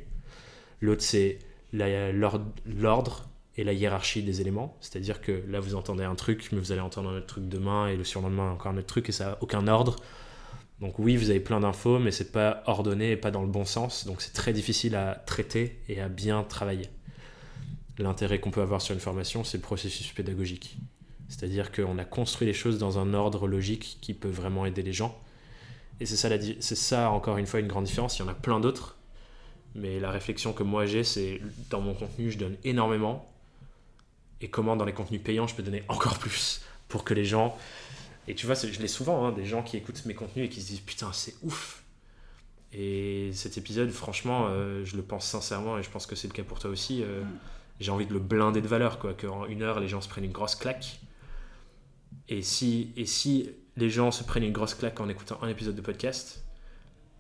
L'autre, c'est l'ordre et la hiérarchie des éléments, c'est-à-dire que là, vous entendez un truc, mais vous allez entendre un autre truc demain, et le surlendemain, encore un autre truc, et ça n'a aucun ordre. Donc oui, vous avez plein d'infos, mais c'est pas ordonné et pas dans le bon sens, donc c'est très difficile à traiter et à bien travailler. L'intérêt qu'on peut avoir sur une formation, c'est le processus pédagogique. C'est-à-dire qu'on a construit les choses dans un ordre logique qui peut vraiment aider les gens. Et c'est ça, c'est ça, encore une fois, une grande différence. Il y en a plein d'autres. Mais la réflexion que moi j'ai, c'est dans mon contenu, je donne énormément. Et comment dans les contenus payants, je peux donner encore plus pour que les gens et tu vois, je l'ai souvent, hein, des gens qui écoutent mes contenus et qui se disent putain, c'est ouf. Et cet épisode, franchement, euh, je le pense sincèrement et je pense que c'est le cas pour toi aussi. Euh, mm. J'ai envie de le blinder de valeur, quoi, qu'en une heure, les gens se prennent une grosse claque. Et si, et si les gens se prennent une grosse claque en écoutant un épisode de podcast,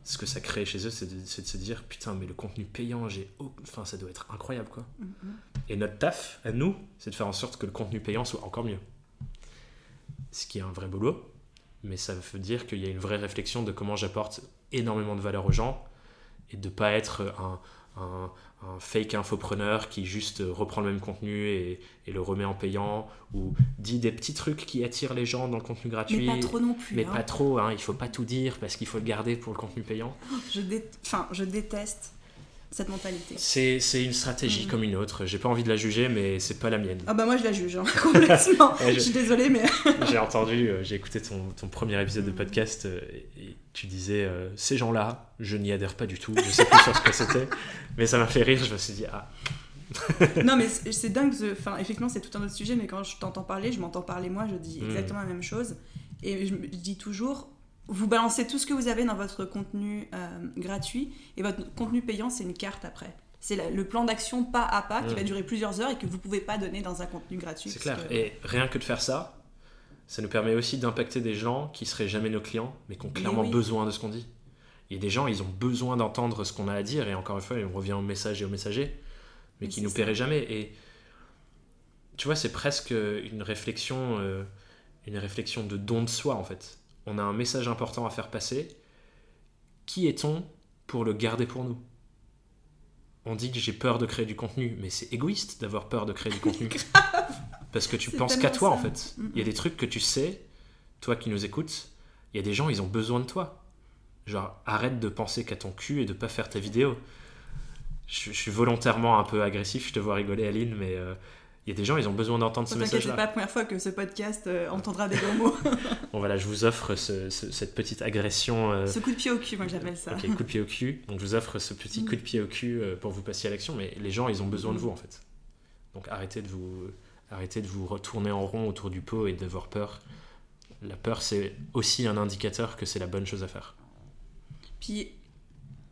ce que ça crée chez eux, c'est de, de, se dire putain, mais le contenu payant, j'ai, enfin, ça doit être incroyable, quoi. Mm-hmm. Et notre taf, à nous, c'est de faire en sorte que le contenu payant soit encore mieux ce qui est un vrai boulot, mais ça veut dire qu'il y a une vraie réflexion de comment j'apporte énormément de valeur aux gens et de pas être un, un, fake infopreneur qui juste reprend le même contenu et, et, le remet en payant ou dit des petits trucs qui attirent les gens dans le contenu gratuit. Mais pas trop non plus. Mais hein. pas trop, hein, il faut pas tout dire parce qu'il faut le garder pour le contenu payant. Je, enfin, je déteste cette mentalité. C'est une stratégie mm. comme une autre. J'ai pas envie de la juger, mais c'est pas la mienne. Ah bah moi je la juge, hein, complètement. je... suis désolée, mais... j'ai entendu, euh, j'ai écouté ton, ton, premier épisode de mm. podcast euh, et, tu disais euh, ces gens-là, je n'y adhère pas du tout. Je sais plus sur ce que c'était, mais ça m'a fait rire. Je me suis dit ah. non mais c'est dingue. Enfin effectivement c'est tout un autre sujet, mais quand je t'entends parler, je m'entends parler moi, je dis mm. exactement la même chose. Et je, je dis toujours, vous balancez tout ce que vous avez dans votre contenu euh, gratuit et votre contenu payant, c'est une carte après. C'est le plan d'action pas à pas qui va durer plusieurs heures et que vous pouvez pas donner dans un contenu gratuit. C'est clair. Et rien que de faire ça, ça nous permet aussi d'impacter des gens qui seraient jamais nos clients, mais qui ont clairement besoin de ce qu'on dit. Il y a des gens, ils ont besoin d'entendre ce qu'on a à dire, et encore une fois, on revient au message et au messager, mais, qui nous paieraient jamais. Et tu vois, c'est presque une réflexion, euh, une réflexion de don de soi en fait on a un message important à faire passer. Qui est-on pour le garder pour nous? On dit que j'ai peur de créer du contenu, mais c'est égoïste d'avoir peur de créer du contenu. Parce que tu penses qu'à toi en fait. Il y a des trucs que tu sais, toi qui nous écoutes, il y a des gens, ils ont besoin de toi. Genre, arrête de penser qu'à ton cul et de pas faire ta vidéo. Je, suis volontairement un peu agressif, je te vois rigoler Aline, mais euh, il y a des gens, ils ont besoin d'entendre ce message-là. C'est pas la première fois que ce podcast euh, entendra des gros mots. bon voilà, je vous offre cette petite agression. Euh, ce coup de pied au cul, moi j'appelle ça. Ok, coup de pied au cul. Donc je vous offre ce petit coup de pied au cul euh, pour vous passer à l'action, mais les gens, ils ont besoin de vous en fait. Donc arrêtez de vous, arrêtez de vous retourner en rond autour du pot et d'avoir peur. La peur, c'est aussi un indicateur que c'est la bonne chose à faire. Puis,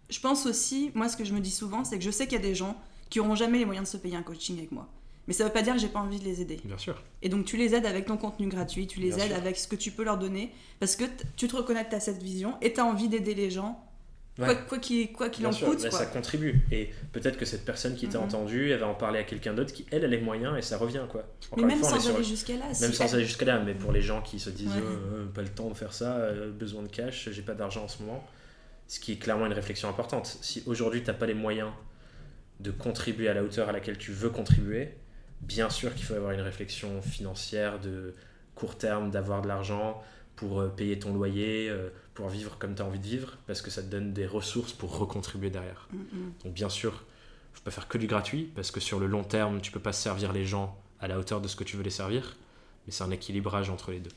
je pense aussi, moi ce que je me dis souvent, c'est que je sais qu'il y a des gens qui auront jamais les moyens de se payer un coaching avec moi. Mais ça veut pas dire que j'ai pas envie de les aider. Bien sûr. Et donc tu les aides avec ton contenu gratuit, tu les aides avec ce que tu peux leur donner, parce que tu te reconnais à cette vision et tu as envie d'aider les gens, quoi qu'il quoi en coûte. Bah, ça contribue. Et peut-être que cette personne qui t'a mhm. entendu, elle va en parler à quelqu'un d'autre qui, elle, a les moyens et ça revient. quoi. mais même sans aller jusqu'à là. Même sans aller jusqu'à là, mais pour les gens qui se disent oh, euh, pas le temps de faire ça, euh, besoin de cash, j'ai pas d'argent en ce moment, ce qui est clairement une réflexion importante. Si aujourd'hui tu n'as pas les moyens de contribuer à la hauteur à laquelle tu veux contribuer, bien sûr qu'il faut avoir une réflexion financière de court terme, d'avoir de l'argent pour euh, payer ton loyer, euh, pour vivre comme tu as envie de vivre, parce que ça te donne des ressources pour recontribuer derrière. Mm, mm. Donc bien sûr, il faut pas faire que du gratuit, parce que sur le long terme, tu peux pas servir les gens à la hauteur de ce que tu veux les servir, mais c'est un équilibrage entre les deux.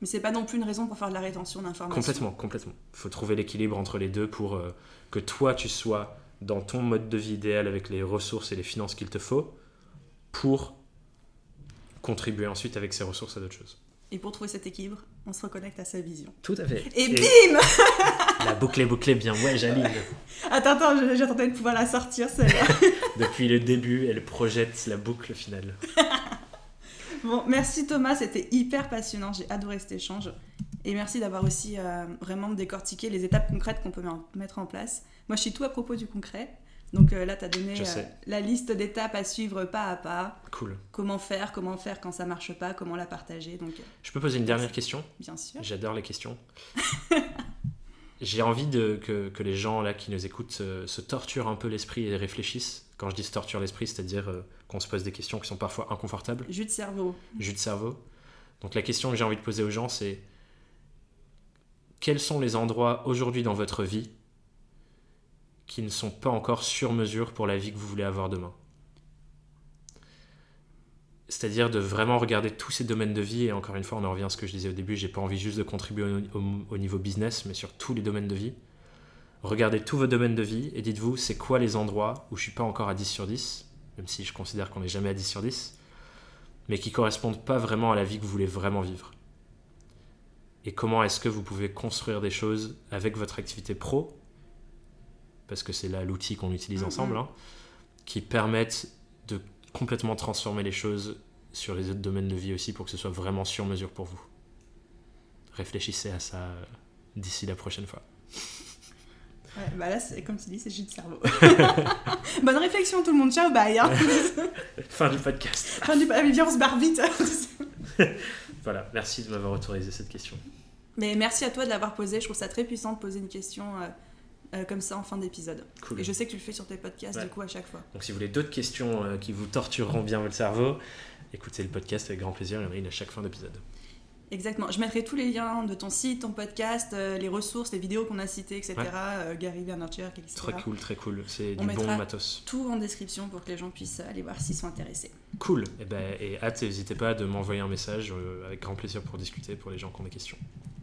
Mais c'est pas non plus une raison pour faire de la rétention d'informations. Complètement, complètement. Il faut trouver l'équilibre entre les deux pour euh, que toi, tu sois dans ton mode de vie idéal avec les ressources et les finances qu'il te faut pour contribuer ensuite avec ces ressources à d'autres choses. Et pour trouver cet équilibre, on se reconnecte à sa vision. Tout à fait. Et, bim La boucle est bouclée bien. Ouais, j'aligne. Attends, attends, j'attendais de pouvoir la sortir, celle-là. Depuis le début, elle projette la boucle finale. bon, merci Thomas, c'était hyper passionnant. J'ai adoré cet échange. Et merci d'avoir aussi euh, vraiment décortiqué les étapes concrètes qu'on peut mettre en place. Moi, je suis tout à propos du concret. Donc euh, là, tu as donné euh, la liste d'étapes à suivre pas à pas. Cool. Comment faire, comment faire quand ça marche pas, comment la partager. Donc, euh, Je peux poser une dernière question? Bien sûr. J'adore les questions. J'ai envie de, que, que, les gens là qui nous écoutent se, torturent un peu l'esprit et réfléchissent. Quand je dis se torture l'esprit, c'est-à-dire qu'on se pose des questions qui sont parfois inconfortables. Jus de cerveau. Jus de cerveau. Donc la question que j'ai envie de poser aux gens, c'est quels sont les endroits aujourd'hui dans votre vie qui ne sont pas encore sur mesure pour la vie que vous voulez avoir demain. C'est-à-dire de vraiment regarder tous ces domaines de vie, et encore une fois, on en revient à ce que je disais au début, j'ai pas envie juste de contribuer au, niveau business, mais sur tous les domaines de vie. Regardez tous vos domaines de vie et dites-vous, c'est quoi les endroits où je suis pas encore à 10 sur 10, même si je considère qu'on n'est jamais à 10 sur 10, mais qui correspondent pas vraiment à la vie que vous voulez vraiment vivre. Et comment est-ce que vous pouvez construire des choses avec votre activité pro parce que c'est là l'outil qu'on utilise ensemble, hein, qui permettent de complètement transformer les choses sur les autres domaines de vie aussi pour que ce soit vraiment sur mesure pour vous. Réfléchissez à ça d'ici la prochaine fois. Ouais, bah là, comme tu dis, c'est juste cerveau. Bonne réflexion tout le monde, ciao, bye. Hein. fin du podcast. Fin du podcast, on se barre vite. voilà, merci de m'avoir autorisé cette question. Mais merci à toi de l'avoir posée, je trouve ça très puissant de poser une question. Euh, euh, comme ça en fin d'épisode. Et je sais que tu le fais sur tes podcasts du coup à chaque fois. Donc si vous voulez d'autres questions euh, qui vous tortureront bien votre cerveau, écoutez le podcast avec grand plaisir, il y en a une à chaque fin d'épisode. Exactement. Je mettrai tous les liens de ton site, ton podcast, euh, les ressources, les vidéos qu'on a citées, etc. Gary Vaynerchuk, etc. Très cool, très cool. C'est du bon matos. Tout en description pour que les gens puissent aller voir s'ils sont intéressés. Cool. Et, eh ben, et hâte, n'hésitez pas de m'envoyer un message avec grand plaisir pour discuter pour les gens qui ont des questions.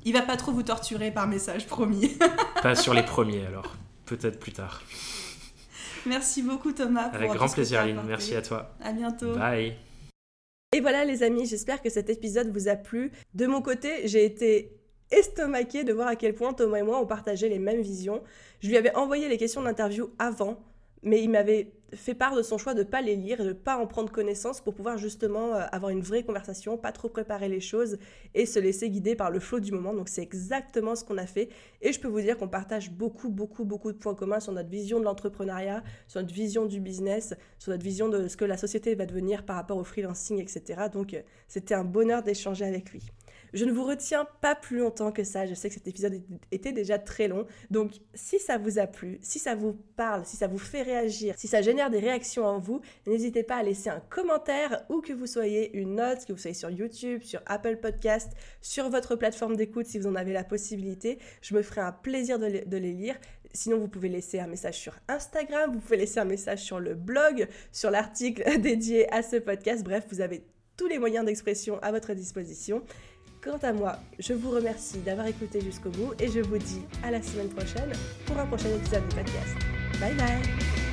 Il va pas trop vous torturer par message, promis. pas sur les premiers alors. Peut-être plus tard. Merci beaucoup Thomas. Avec grand plaisir Aline, merci à toi. À bientôt. Bye. Et voilà les amis, j'espère que cet épisode vous a plu. De mon côté, j'ai été estomaquée de voir à quel point Thomas et moi on partageait les mêmes visions. Je lui avais envoyé les questions d'interview avant mais il m'avait fait part de son choix de ne pas les lire, de ne pas en prendre connaissance pour pouvoir justement euh, avoir une vraie conversation, pas trop préparer les choses et se laisser guider par le flot du moment. Donc c'est exactement ce qu'on a fait et je peux vous dire qu'on partage beaucoup, beaucoup, beaucoup de points communs sur notre vision de l'entrepreneuriat, sur notre vision du business, sur notre vision de ce que la société va devenir par rapport au freelancing, etc. Donc euh, c'était un bonheur d'échanger avec lui. Je ne vous retiens pas plus longtemps que ça. Je sais que cet épisode était déjà très long. Donc, si ça vous a plu, si ça vous parle, si ça vous fait réagir, si ça génère des réactions en vous, n'hésitez pas à laisser un commentaire ou que vous soyez une note, que vous soyez sur YouTube, sur Apple Podcast, sur votre plateforme d'écoute si vous en avez la possibilité. Je me ferai un plaisir de les, lire. Sinon, vous pouvez laisser un message sur Instagram, vous pouvez laisser un message sur le blog, sur l'article dédié à ce podcast. Bref, vous avez tous les moyens d'expression à votre disposition. Quant à moi, je vous remercie d'avoir écouté jusqu'au bout et je vous dis à la semaine prochaine pour un prochain épisode du podcast. Bye bye